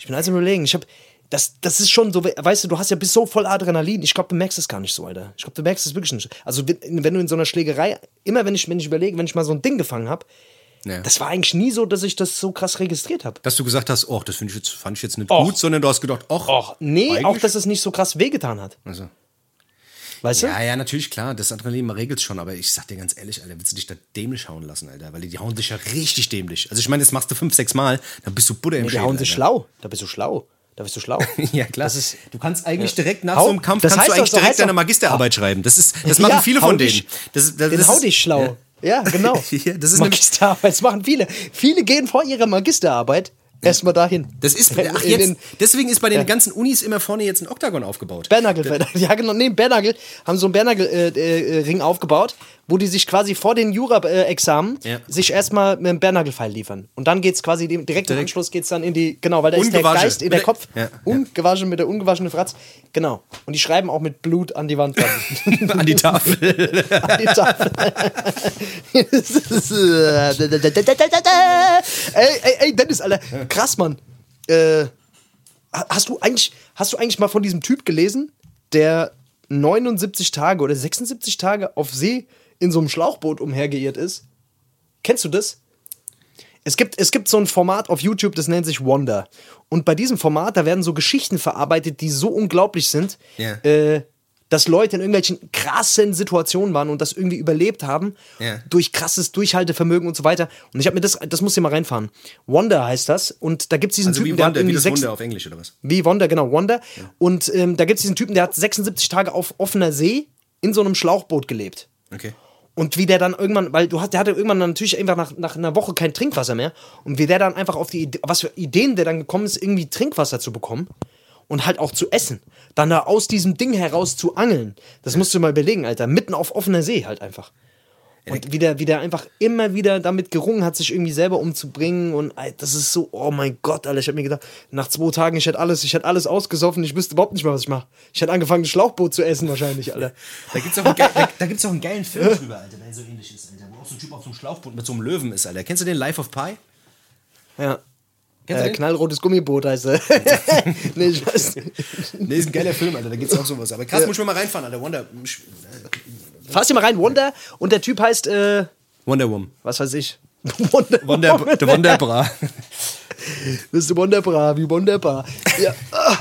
Ich bin alles am überlegen. Ich habe das, das ist schon so, weißt du, du hast ja bis so voll Adrenalin. Ich glaube, du merkst es gar nicht so, Alter. Ich glaube, du merkst es wirklich nicht. Also, wenn du in so einer Schlägerei, immer wenn ich, wenn ich überlege, wenn ich mal so ein Ding gefangen habe, Ja. das war eigentlich nie so, dass ich das so krass registriert habe. Dass du gesagt hast, oh, das ich jetzt, fand ich jetzt nicht Och. gut, sondern du hast gedacht, ach, Och, nee, eigentlich- auch, dass es nicht so krass wehgetan hat. Also. Weißt du? Ja, ja, natürlich, klar, das Adrenalin, regelt schon, aber ich sag dir ganz ehrlich, Alter, willst du dich da dämlich hauen lassen, Alter? Weil die, die hauen dich ja richtig dämlich. Also ich meine, das machst du fünf, sechs Mal, dann bist du Butter im Nee, die Schädel, hauen sich Alter. schlau. Da bist du schlau. Da bist du schlau. Ja, klar. Das ist, du kannst eigentlich direkt nach Hau- so einem Kampf kannst du eigentlich direkt heißt deine Magisterarbeit schreiben. Das ist, das machen Ja, viele hau von denen. dich- Das, das, das hau dich schlau. Ja, genau. Ja, das ist Magisterarbeit, das machen viele. Viele gehen vor ihrer Magisterarbeit erstmal dahin. Das ist, ach jetzt, den deswegen ist bei den ganzen Unis immer vorne jetzt ein Oktagon aufgebaut. Bernagel, ja genau, nee, Bernagel haben so einen Bernagel-Ring äh, äh, aufgebaut, wo die sich quasi vor den Jura-Examen Ja. sich erstmal mit einem Bernagel-Pfeil liefern. Und dann geht's quasi, dem- direkt, im Direkt. Anschluss geht's dann in die, genau, weil da ist der. Geist in der Kopf, Ja, ja. ungewaschen mit der ungewaschenen Fratz. Genau. Und die schreiben auch mit Blut an die Wand. An die Tafel. an die Tafel. Ey, ey, ey, Dennis, Alter, krass, Mann. Äh, hast du eigentlich, hast du eigentlich mal von diesem Typ gelesen, der 79 Tage oder 76 Tage auf See in so einem Schlauchboot umhergeirrt ist? Kennst du das? Es gibt, es gibt so ein Format auf YouTube, das nennt sich Wonder. Und bei diesem Format, da werden so Geschichten verarbeitet, die so unglaublich sind, Ja. äh, dass Leute in irgendwelchen krassen Situationen waren und das irgendwie überlebt haben, Ja. durch krasses Durchhaltevermögen und so weiter. Und ich habe mir das, das muss ihr mal reinfahren. Wonder heißt das. Und da gibt es diesen Also Typen, wie der hat Wonder, wie irgendwie das sechs, Wunder auf Englisch oder was? wie Wonder, genau, Wonder. Und ähm, da gibt es diesen Typen, der hat 76 Tage auf offener See in so einem Schlauchboot gelebt. Okay. Und wie der dann irgendwann, weil du hast, der hatte irgendwann natürlich einfach nach, nach einer Woche kein Trinkwasser mehr. Und wie der dann einfach auf die Idee, was für Ideen der dann gekommen ist, irgendwie Trinkwasser zu bekommen und halt auch zu essen. Dann da aus diesem Ding heraus zu angeln. Das musst du mal überlegen, Alter. Mitten auf offener See halt einfach. Und wie der, wie der einfach immer wieder damit gerungen hat, sich irgendwie selber umzubringen. Und Alter, das ist so, oh mein Gott, Alter. Ich hab mir gedacht, nach zwei Tagen, ich hätte alles, ich hätte alles ausgesoffen, ich wüsste überhaupt nicht mehr, was ich mache. Ich hätte angefangen, ein Schlauchboot zu essen wahrscheinlich, Alter. Da gibt's auch einen, da, da gibt's auch einen geilen Film drüber, Alter, der so ähnlich ist, Alter. Wo auch so ein Typ auf so einem Schlauchboot mit so einem Löwen ist, Alter. Kennst du den Life of Pi? Ja. Du Äh, knallrotes Gummiboot heißt er. nee, ich weiß nicht. Nee, ist ein geiler Film, Alter. Da gibt's auch sowas. Aber krass, muss ich mal reinfahren, Alter. Wonder, Fass dir mal rein, Wonder. Und der Typ heißt, äh, Wonder Woman. was weiß ich. Wonder. Wonder, der Wonderbra. Bist du wunderbar, wie wunderbar. Ja.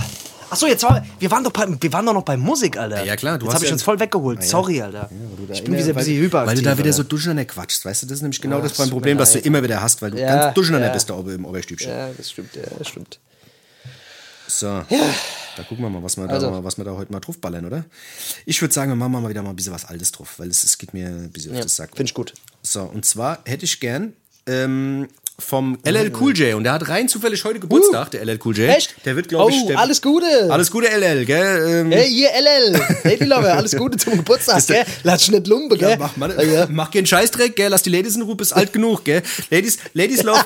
Achso, jetzt war, wir waren doch bei, wir waren doch noch bei Musik, Alter. Ja, klar, du Jetzt hast habe ich ja- uns voll weggeholt. Sorry, Alter. ich bin wieder ein bisschen hyperaktiv. Weil du da wieder so durcheinander quatschst, weißt du? Das ist nämlich genau Ach, das mir Problem, was du immer wieder hast, weil du Ja, ganz durcheinander ja. bist da oben im Oberstübchen. Ja, das stimmt, ja, das stimmt. So, da gucken wir mal, was wir, Also. da, was wir da heute mal draufballern, oder? Ich würde sagen, wir machen mal wieder mal ein bisschen was Altes drauf, weil es, es geht mir ein bisschen Ja, auf das Sack. Finde ich gut. So, und zwar hätte ich gern ähm, vom LL Cool J und der hat rein zufällig heute Geburtstag, der LL Cool J. Echt? Der wird, glaube ich. Oh, der, alles Gute. Alles Gute, LL, gell? Ähm, Hey, hier, LL. Lady Lover, alles Gute zum Geburtstag, gell? Lass nicht lumpe, gell? Ja, mach, mal, Ja. mach keinen Scheißdreck, gell? Lass die Ladies in Ruhe, bist alt genug, gell? Ladies, Ladies Love,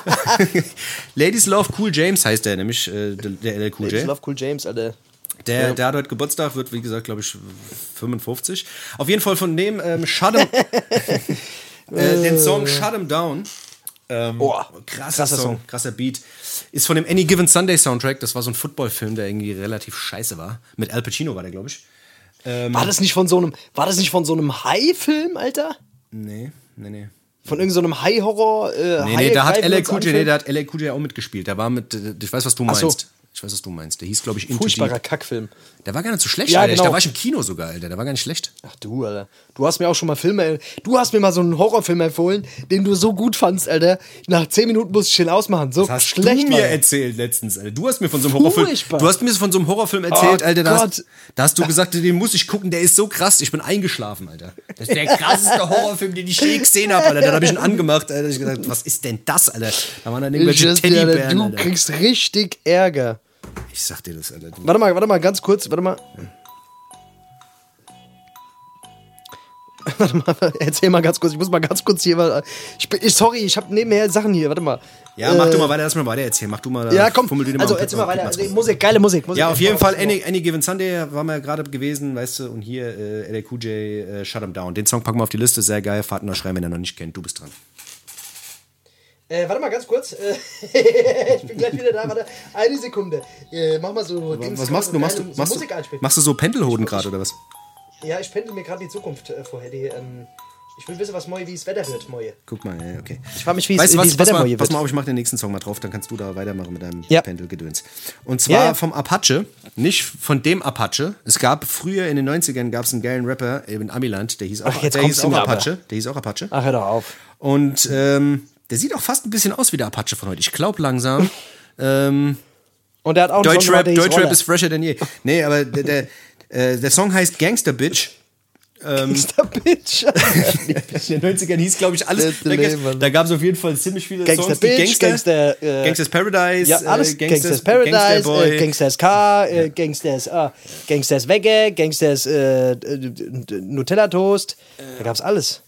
Ladies Love Cool James heißt der, nämlich äh, der, der LL Cool Ich J. love Cool James, Alter. Der, der hat heute Geburtstag, wird wie gesagt, glaube ich, 55. Auf jeden Fall von dem ähm, Shut 'em, äh, den Song Shut 'em Down. Ähm, Oh, krasser, krasser Song, Song. krasser Beat. Ist von dem Any Given Sunday Soundtrack. Das war so ein Footballfilm, der irgendwie relativ scheiße war. Mit Al Pacino war der, glaube ich. War das nicht von so einem, war das nicht von so einem Hai-Film, Alter? Nee, nee, nee. Von irgendeinem so einem Hai-Horror? Äh, Nee, nee, da hat LA Cool J, nee, da hat LA Cool J auch mitgespielt. Der war mit, äh, ich weiß, was du Ach so. Ich weiß, was du meinst. Der hieß, glaube ich, Into Furchtbarer Deep. Kackfilm. Der war gar nicht so schlecht, Ja, Alter. genau. Da war ich im Kino sogar, Alter. Der war gar nicht schlecht. Ach du, Alter. Du hast mir auch schon mal Filme, du hast mir mal so einen Horrorfilm empfohlen, den du so gut fandst, Alter. Nach 10 Minuten musst du chill ausmachen. So Das hast schlecht du mir war der. erzählt letztens, Alter. Du hast mir von so einem Horrorfilm, Furchtbar. du hast mir von so einem Horrorfilm erzählt, Oh Alter. Da hast, da hast du gesagt, den muss ich gucken, der ist so krass. Ich bin eingeschlafen, Alter. Das ist der krasseste Horrorfilm, den ich je gesehen habe, Alter. Dann habe ich ihn angemacht, Alter. Ich gesagt, was ist denn das, Alter? Da waren dann Ich irgendwelche dir, Alter, Teddybären, du Alter. kriegst richtig Ärger. Ich sag dir das, Alter. Warte mal, warte mal, ganz kurz, warte mal. Warte mal, erzähl mal ganz kurz. Ich muss mal ganz kurz hier. mal- Ich ich, sorry, ich habe nebenher Sachen hier. Warte mal. Ja, mach du mal weiter, lass mal weiter erzählen. Mach du mal. Äh, Ja, komm. fummel Also, erzähl mal weiter. Also. Musik, geile Musik. Musik Ja, auf jeden Fall, Any Any, Given Sunday waren wir gerade gewesen, weißt du, und hier äh, LA Cool J, äh, Shut 'em Down. Den Song packen wir auf die Liste, sehr geil. Fahrt noch schreiben, wenn ihr noch nicht kennt. Du bist dran. Äh, warte mal ganz kurz. Äh, ich bin gleich wieder da. Warte, eine Sekunde. Äh, mach mal so. Dings- Was machst du? Machst du, so machst Musik du, machst du so Pendelhoden gerade oder was? Ja, ich pendel mir gerade die Zukunft äh, vorher. Die, ähm, ich will wissen, was Moje, wie es Wetter wird, Moje. Guck mal, ja, okay. Ich frage mich, wie es Wetter mal, Moje pass wird. mal auf, ich mache den nächsten Song mal drauf, dann kannst du da weitermachen mit deinem Ja. Pendelgedöns. Und zwar Ja, ja. vom Apache, nicht von dem Apache. Es gab früher in den 90ern gab es einen geilen Rapper in Amiland, der hieß auch, Ach, jetzt der hieß auch aber. Apache. Der hieß auch Apache. Ach, hör doch auf. Und ähm, der sieht auch fast ein bisschen aus wie der Apache von heute. Ich glaube langsam. ähm, Und er hat auch Deutschrap, der Deutschrap ist fresher denn je. Nee, aber der, der, äh, der Song heißt Gangster Bitch. Gangster Bitch. In den 90ern hieß, glaube ich, alles. Da, da gab es auf jeden Fall ziemlich viele Gangster Songs. Bitch, Gangster, äh, Gangsters Paradise. Ja, alles. äh, Gangsters, Paradise, Gangsterboy. äh, Gangsters Car, äh, Gangsters, ah, Gangsters Wegge, Gangsters äh, äh, Nutella Toast. Da gab's alles.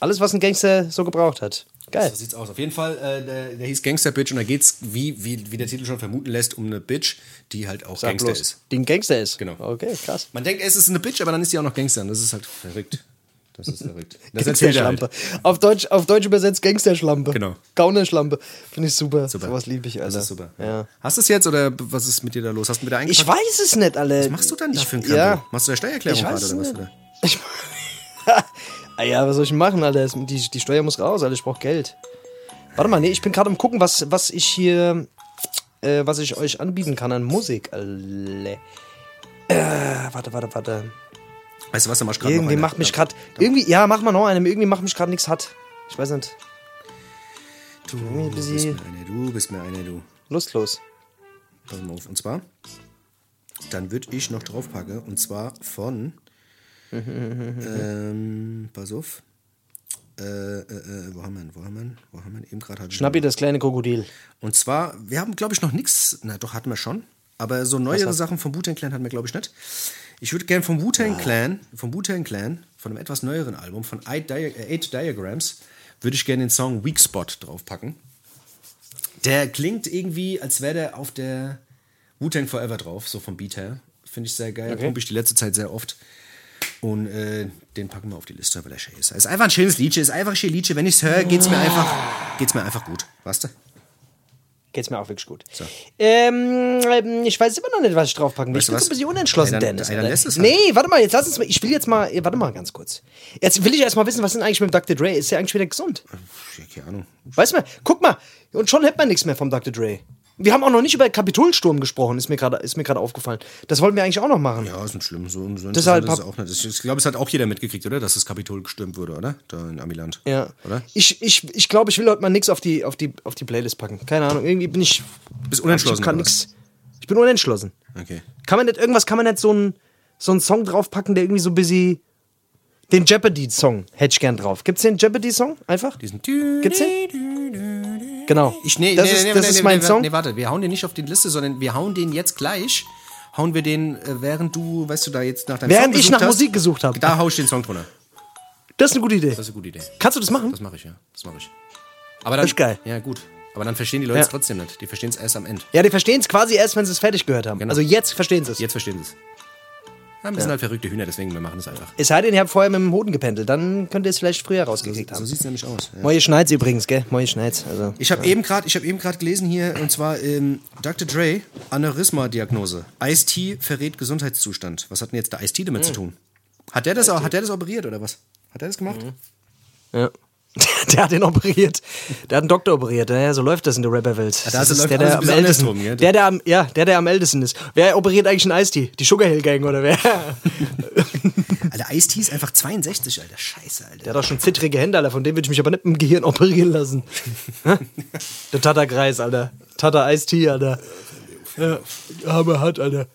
Alles, was ein Gangster so gebraucht hat. Geil. So sieht's aus. Auf jeden Fall, äh, der, der hieß Gangster Bitch und da geht's, wie, wie, wie der Titel schon vermuten lässt, um eine Bitch, die halt auch Sag Gangster bloß, ist. Die ein Gangster ist. Genau. Okay, krass. Man denkt, es ist eine Bitch, aber dann ist sie auch noch Gangster. Und das ist halt verrückt. Das ist verrückt. Das Gangster erzählt er Schlampe. halt. Auf, Deutsch, auf Deutsch übersetzt Gangster-Schlampe. Genau. Gaunerschlampe. Finde ich super. Super. Sowas liebe ich, Alter. Das ist super. Ja. Hast du es jetzt oder was ist mit dir da los? Hast du wieder Ich eingepackt? weiß es nicht, Alter. Was machst du da ich, für ein Krempel? Ja. Machst du da Steuererklärung Ich gerade oder was? nicht. Oder? Ich, ah ja, was soll ich machen, Alter? Die, die Steuer muss raus, Alter. Ich brauch Geld. Warte mal, nee, ich bin gerade am gucken, was, was ich hier, äh, was ich euch anbieten kann an Musik. Alle. Äh, warte, warte, warte. Weißt du was, da mach ich gerade noch Irgendwie eine. macht mich gerade, irgendwie, ja, mach mal noch eine, irgendwie macht mich gerade nichts hat. Ich weiß nicht, Du ein bist mir eine, du bist mir eine, du. lustlos. Pass mal auf. Und zwar, dann würde ich noch draufpacken. Und zwar von. Ähm, pass auf. Äh, äh, äh, wo haben wir ihn? Wo haben wir ihn? Wo haben wir ihn? Eben gerade Schnappi, das kleine Krokodil. Und zwar, wir haben, glaube ich, noch nichts. Na, doch, hatten wir schon. Aber so neuere Sachen vom Wu-Tang Clan hatten wir, glaube ich, nicht. Ich würde gerne vom Wu-Tang Clan, vom Wu-Tang Clan, von einem etwas neueren Album, von Eight, Dia äh, Eight Diagrams, würde ich gerne den Song Weak Spot draufpacken. Der klingt irgendwie, als wäre der auf der Wu-Tang Forever drauf, so vom Beat her. Finde ich sehr geil. Okay. Pumpe ich die letzte Zeit sehr oft. Und äh, den packen wir auf die Liste, weil er schön ist. ist einfach ein schönes Liedchen, ist einfach ein schönes Liedchen. Wenn ich es höre, geht es mir, einfach, geht's mir einfach gut. Weißt du? Geht's mir auch wirklich gut. Ähm, ähm, ich weiß immer noch nicht, was ich draufpacken will. Weißt ich du bin so ein bisschen unentschlossen, Ey, dann- Dennis. es halt. Nee, warte mal, jetzt lass uns mal. Ich will jetzt mal. Warte mal ganz kurz. Jetzt will ich erst mal wissen, was ist denn eigentlich mit dem Dr. Dre? Ist der eigentlich wieder gesund? Ja, keine Ahnung. Weißt du mal, guck mal. Und schon hört man nichts mehr vom Dr. Dre. Wir haben auch noch nicht über Kapitolsturm gesprochen, ist mir gerade ist mir gerade aufgefallen. Das wollten wir eigentlich auch noch machen. Ja, ist nicht schlimm. So, so Deshalb ist auch nicht. Ich, glaube, es hat auch jeder mitgekriegt, oder? Dass das Kapitol gestürmt wurde, oder? Da in Amiland. Ja. Oder? Ich, ich, ich glaube, ich will heute mal nichts auf die, auf, die, auf die Playlist packen. Keine Ahnung. Irgendwie bin ich. Bist unentschlossen, Ich, kann nix, ich bin unentschlossen. Okay. Kann man nicht, irgendwas kann man nicht so einen so einen Song draufpacken, der irgendwie so ein bisschen. Den Jeopardy-Song hätte ich gern drauf. Gibt's den Jeopardy-Song einfach? Diesen Gibt's den? Genau. Ich, nee, das nee, ist, nee, das ist mein Song. Nee, warte, wir hauen den nicht auf die Liste, sondern wir hauen den jetzt gleich. Hauen wir den, äh, während du, weißt du, da jetzt nach deinem Während Song ich nach hast, Musik gesucht habe. Da hau ich den Song drunter. Das ist eine gute Idee. Das ist eine gute Idee. Kannst du das machen? Das mache ich, ja. Das mache ich. Aber dann, Das ist geil. Ja, gut. Aber dann verstehen die Leute es Ja. trotzdem nicht. Die verstehen es erst am Ende. Ja, die verstehen es quasi erst, wenn sie es fertig gehört haben. Genau. Also jetzt verstehen sie es. Jetzt verstehen sie es. Ja, wir sind halt verrückte Hühner, deswegen wir machen es einfach. Es sei denn, ihr habt vorher mit dem Hoden gependelt, dann könnt ihr es vielleicht früher rausgekriegt So haben. sieht es nämlich aus. Ja. Moje Schneid's übrigens, gell? Moje Schneid's. Also. Ich habe eben gerade, ich habe eben gerade gelesen hier und zwar ähm, Dr. Dre Aneurysma-Diagnose. Ice-T verrät Gesundheitszustand. Was hat denn jetzt der Ice-T damit zu tun? Hat der das, auch, hat der das operiert oder was? Hat er das gemacht? Ja. Der hat den operiert. Der hat einen Doktor operiert. Ja, so läuft das in der Rapperwelt. da das läuft ist der, alles der ein am bisschen ältesten. andersrum, gell? Der, der am, ja, der, der am ältesten ist. Wer operiert eigentlich einen Ice-T? Die Sugar Hill Gang oder wer? Alter, Ice-T ist einfach 62, Alter. Scheiße, Alter. Der hat doch schon zittrige Hände, Alter. Von dem würde ich mich aber nicht im Gehirn operieren lassen. Der Tata-Kreis, Alter. Tata Ice-T, Alter. Ja, aber hat, Alter.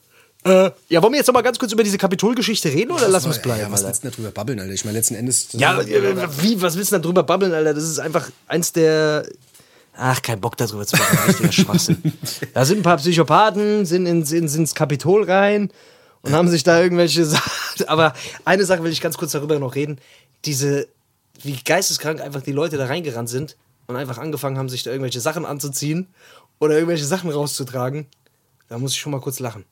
Äh, ja, wollen wir jetzt noch mal ganz kurz über diese Kapitolgeschichte reden oder lassen wir es bleiben, Ja, was Alter? willst du denn darüber babbeln, Alter? Ich meine, letzten Endes. Ja, äh, wie, was willst du da drüber babbeln, Alter? Das ist einfach eins der. Ach, kein Bock darüber zu babbeln, richtiger Schwachsinn. Da sind ein paar Psychopathen, sind, in, sind, sind ins Kapitol rein und haben sich da irgendwelche Sachen. Aber eine Sache will ich ganz kurz darüber noch reden. Diese, wie geisteskrank einfach die Leute da reingerannt sind und einfach angefangen haben, sich da irgendwelche Sachen anzuziehen oder irgendwelche Sachen rauszutragen. Da muss ich schon mal kurz lachen.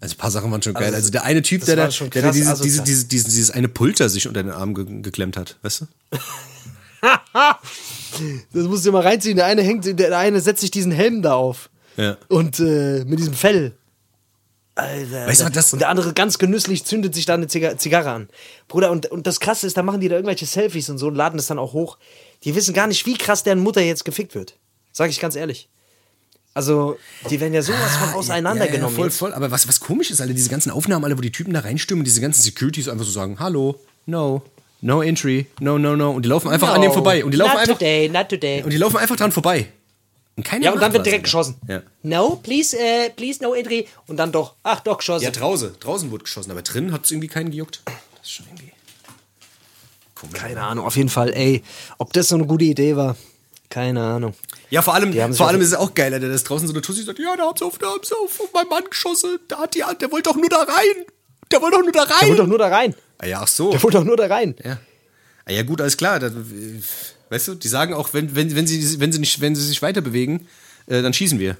Also ein paar Sachen waren schon geil. Also, Also der eine Typ, der, da, der krass dieses, dieses, dieses, dieses, eine Pulter sich unter den Arm ge geklemmt hat, weißt du? Das musst du dir mal reinziehen. Der eine hängt, der eine setzt sich diesen Helm da auf. Ja. Und äh, mit diesem Fell. Alter. Weißt du, das- und der andere ganz genüsslich zündet sich da eine Ziga Zigarre an. Bruder, und, und das Krasse ist, da machen die da irgendwelche Selfies und so und laden das dann auch hoch. Die wissen gar nicht, wie krass deren Mutter jetzt gefickt wird. Sag ich ganz ehrlich. Also, die werden ja sowas von auseinandergenommen. Ja, ja, voll, voll. Aber was, was komisch ist, alle diese ganzen Aufnahmen, alle, wo die Typen da reinstürmen, diese ganzen Securities einfach so sagen, hallo, no, no entry, no, no, no. Und die laufen einfach an dem vorbei. Und die laufen not einfach, today, not today. und die laufen einfach dran vorbei. Und keiner Ja, und dann wird direkt geschossen. Ja. No, please, äh, please, no entry. Und dann doch, ach doch, geschossen. Ja, draußen. Draußen wurde geschossen, aber drinnen hat es irgendwie keinen gejuckt. Das ist schon irgendwie. Komisch. Keine Ahnung, auf jeden Fall, ey, ob das so eine gute Idee war. Keine Ahnung. Ja, vor allem, vor allem ist es auch geil, Alter, dass draußen so eine Tussi sagt, ja, da haben sie auf, da haben sie auf, auf meinen Mann geschossen, da hat die, der wollte doch nur da rein. Der wollte doch nur da rein. Der wollte doch nur da rein. ah, ja, ach so. Der wollte doch nur da rein. Ja. Ah, ja, gut, alles klar. Das, weißt du, die sagen auch, wenn, wenn, wenn, sie, wenn, sie, nicht, wenn sie sich weiter bewegen, äh, dann schießen wir.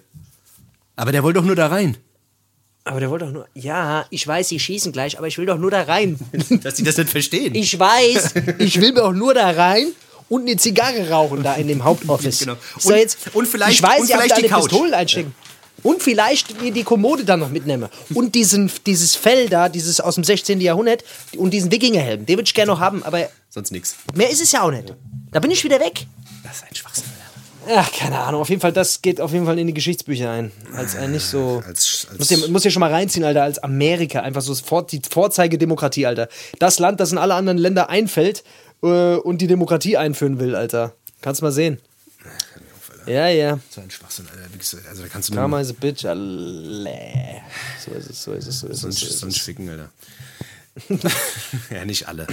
Aber der wollte doch nur da rein. Aber der wollte doch nur. Ja, ich weiß, sie schießen gleich, aber ich will doch nur da rein. Dass die das nicht verstehen. Ich weiß, ich will doch nur da rein und eine Zigarre rauchen da in dem Hauptoffice. Genau. Und- jetzt, und vielleicht- ich weiß, und ihr habt vielleicht da die eine. Pistolen einstecken. Und vielleicht die, die Kommode dann noch mitnehmen. Und diesen, dieses Fell da, dieses aus dem 16. Jahrhundert und diesen Wikingerhelm, den würde ich gerne noch haben, aber Sonst nix. mehr ist es ja auch nicht. Da bin ich wieder weg. Das ist ein Schwachsinn. Ach, keine Ahnung. Auf jeden Fall, das geht auf jeden Fall in die Geschichtsbücher ein. Als ein nicht so. Als, als Muss dir, muss dir schon mal reinziehen, Alter, als Amerika. Einfach so die Vorzeigedemokratie, Alter. Das Land, das in alle anderen Länder einfällt äh, und die Demokratie einführen will, Alter. Kannst mal sehen. Ja, ja. so ein Schwachsinn, Alter. Also da kannst du Karma is a bitch, alle. So ist es, so ist es, so ist es. sonst, So ficken, Alter. ja, nicht alle.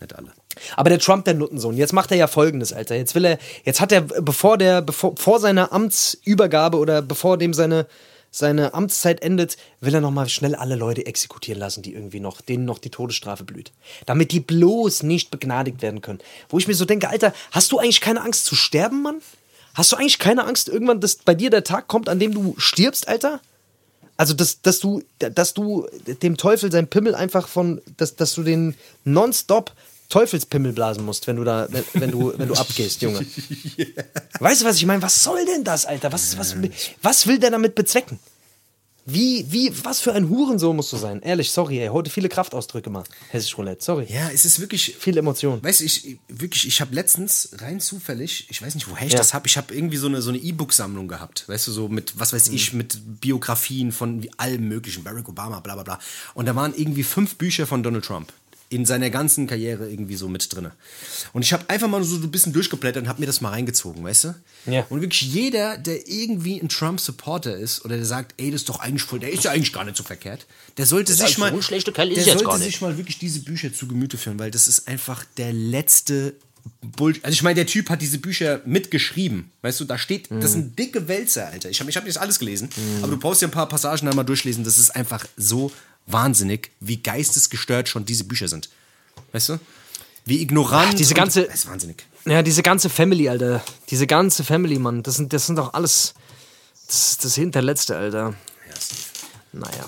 Nicht alle. Aber der Trump, der Nuttensohn, jetzt macht er ja folgendes, Alter. Jetzt will er, jetzt hat er, bevor der, bevor, vor seiner Amtsübergabe oder bevor dem seine, seine Amtszeit endet, will er nochmal schnell alle Leute exekutieren lassen, die irgendwie noch, denen noch die Todesstrafe blüht. Damit die bloß nicht begnadigt werden können. Wo ich mir so denke, Alter, hast du eigentlich keine Angst zu sterben, Mann? Hast du eigentlich keine Angst, irgendwann, dass bei dir der Tag kommt, an dem du stirbst, Alter? Also, dass, dass, du, dass du dem Teufel sein Pimmel einfach von, dass, dass du den nonstop Teufelspimmel blasen musst, wenn du da, wenn, wenn du, wenn du abgehst, Junge. Weißt du, was ich meine? Was soll denn das, Alter? Was, was, was will der damit bezwecken? Wie, wie, was für ein Hurensohn musst du sein? Ehrlich, sorry, ey. Heute viele Kraftausdrücke mal. Hessisch Roulette, sorry. Ja, es ist wirklich. Viel Emotion. Weißt du, ich wirklich, ich habe letztens rein zufällig, ich weiß nicht, woher ich Ja. das habe, ich habe irgendwie so eine so eine E-Book-Sammlung gehabt, weißt du, so mit, was weiß Mhm. ich, mit Biografien von allem möglichen, Barack Obama, bla bla bla. Und da waren irgendwie fünf Bücher von Donald Trump in seiner ganzen Karriere irgendwie so mit drinne. Und ich habe einfach mal so ein bisschen durchgeblättert und habe mir das mal reingezogen, weißt du? Ja. Und wirklich jeder, der irgendwie ein Trump-Supporter ist oder der sagt, ey, das ist doch eigentlich voll, der ist ja eigentlich gar nicht so verkehrt, der sollte sich mal, so ein schlechter Kerl ist der sollte sich mal wirklich diese Bücher zu Gemüte führen, weil das ist einfach der letzte Bull. Also ich meine, der Typ hat diese Bücher mitgeschrieben. Weißt du, da steht, das sind dicke Wälzer, Alter. Ich habe ich hab nicht alles gelesen, aber du brauchst ja ein paar Passagen da mal durchlesen. Das ist einfach so wahnsinnig, wie geistesgestört schon diese Bücher sind. Weißt du? Wie ignorant. Ach, diese ganze- Das ist wahnsinnig. Ja, diese ganze Family, Alter. Diese ganze Family, Mann. Das sind, das sind doch alles. Das ist das Hinterletzte, Alter. Naja.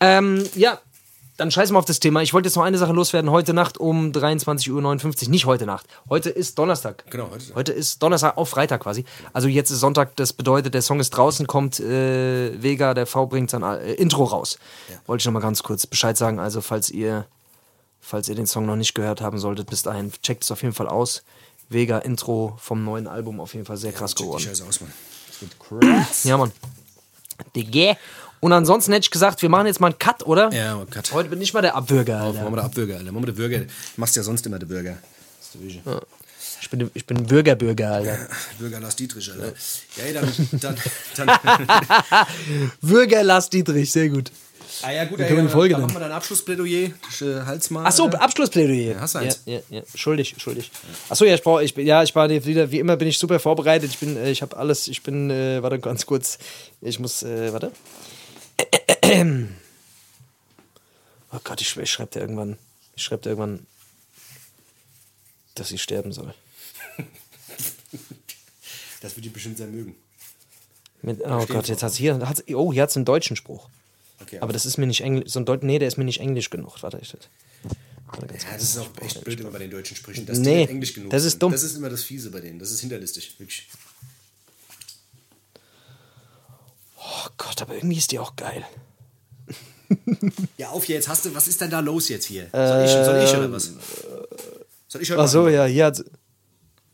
Ähm, ja, dann scheiß mal auf das Thema. Ich wollte jetzt noch eine Sache loswerden. Heute Nacht um 23.59 Uhr. Nicht heute Nacht. Heute ist Donnerstag. Genau, heute ist- Heute ist Donnerstag auf Freitag quasi. Also jetzt ist Sonntag. Das bedeutet, der Song ist draußen, kommt äh, Vega, der V bringt sein äh, Intro raus. Wollte ich noch mal ganz kurz Bescheid sagen. Also, falls ihr, falls ihr den Song noch nicht gehört haben solltet, bis dahin, checkt es auf jeden Fall aus. Vega Intro vom neuen Album auf jeden Fall sehr krass Check die geworden. Scheiße aus, Mann. Das wird krass. Ja, Mann. Digga. Und ansonsten hätte ich gesagt, wir machen jetzt mal einen Cut, oder? Ja, oh Gott. Heute bin ich mal der Abwürger, Machen Alter. wir der Abbürger, Alter. Machen wir der Bürger. Du machst ja sonst immer der Bürger. Wiege. Ich bin, ich bin Bürgerbürger, Alter. Bürger Lars Dietrich, Alter. Ja, ey, dann, dann, dann Bürger Lars Dietrich, sehr gut. Ah ja, gut, können wir die Folge dann machen wir dein Abschlussplädoyer. Ich, äh, halt's mal. Ach so, Alter. Abschlussplädoyer. Ja, hast du ja, eins? ja, ja. Schuldig, schuldig. Ach so, ja, ich brauche, ich, bin- ja, ich war wieder, wie immer bin ich super vorbereitet. Ich bin, äh, ich habe alles, ich bin, äh, warte ganz kurz. Ich muss, äh, warte. Oh Gott, ich, ich schreibe dir irgendwann, ich schreibe dir irgendwann, dass sie sterben soll. Das wird die bestimmt sehr mögen. Mit, oh Gott, jetzt hat hier, hat's, oh, hier hat einen deutschen Spruch. Okay, Aber das ist mir nicht englisch, so ein Deut nee, der ist mir nicht englisch genug. Warte, ich, warte ganz ja, das ist auch echt blöd immer bei den deutschen Sprüchen, dass Nee, die nicht englisch genug das ist sind. dumm. Das ist immer das Fiese bei denen. Das ist hinterlistig, wirklich. Oh Gott, aber irgendwie ist die auch geil. Ja, auf jetzt, hast du, was ist denn da los jetzt hier? Soll ich, soll ich oder was? Soll ich heute Ach so, ja, hier hat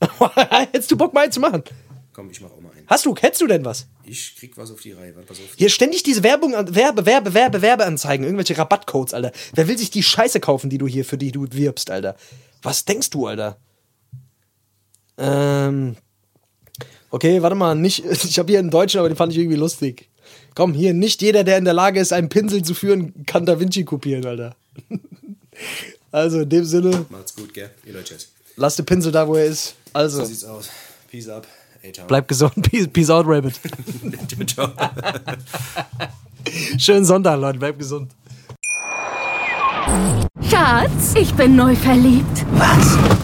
Hättest du Bock mal einen zu machen? Komm, ich mach auch mal einen. Hast du, hättest du denn was? Ich krieg was auf die Reihe. Pass auf. Hier ständig diese Werbung, Werbe, Werbe, Werbe, Werbeanzeigen, irgendwelche Rabattcodes, Alter. Wer will sich die Scheiße kaufen, die du hier, für die du wirbst, Alter? Was denkst du, Alter? Ähm. Okay, warte mal, nicht. Ich habe hier einen Deutschen, aber den fand ich irgendwie lustig. Komm, hier, nicht jeder, der in der Lage ist, einen Pinsel zu führen, kann Da Vinci kopieren, Alter. Also, in dem Sinne, Macht's gut, gell? Ihr Leute. lass den Pinsel da, wo er ist. Also, So sieht's aus. Peace up. A-Town. bleib gesund. Peace, peace out, Rabbit. Ciao. Schönen Sonntag, Leute. Bleib gesund. Schatz, ich bin neu verliebt. Was?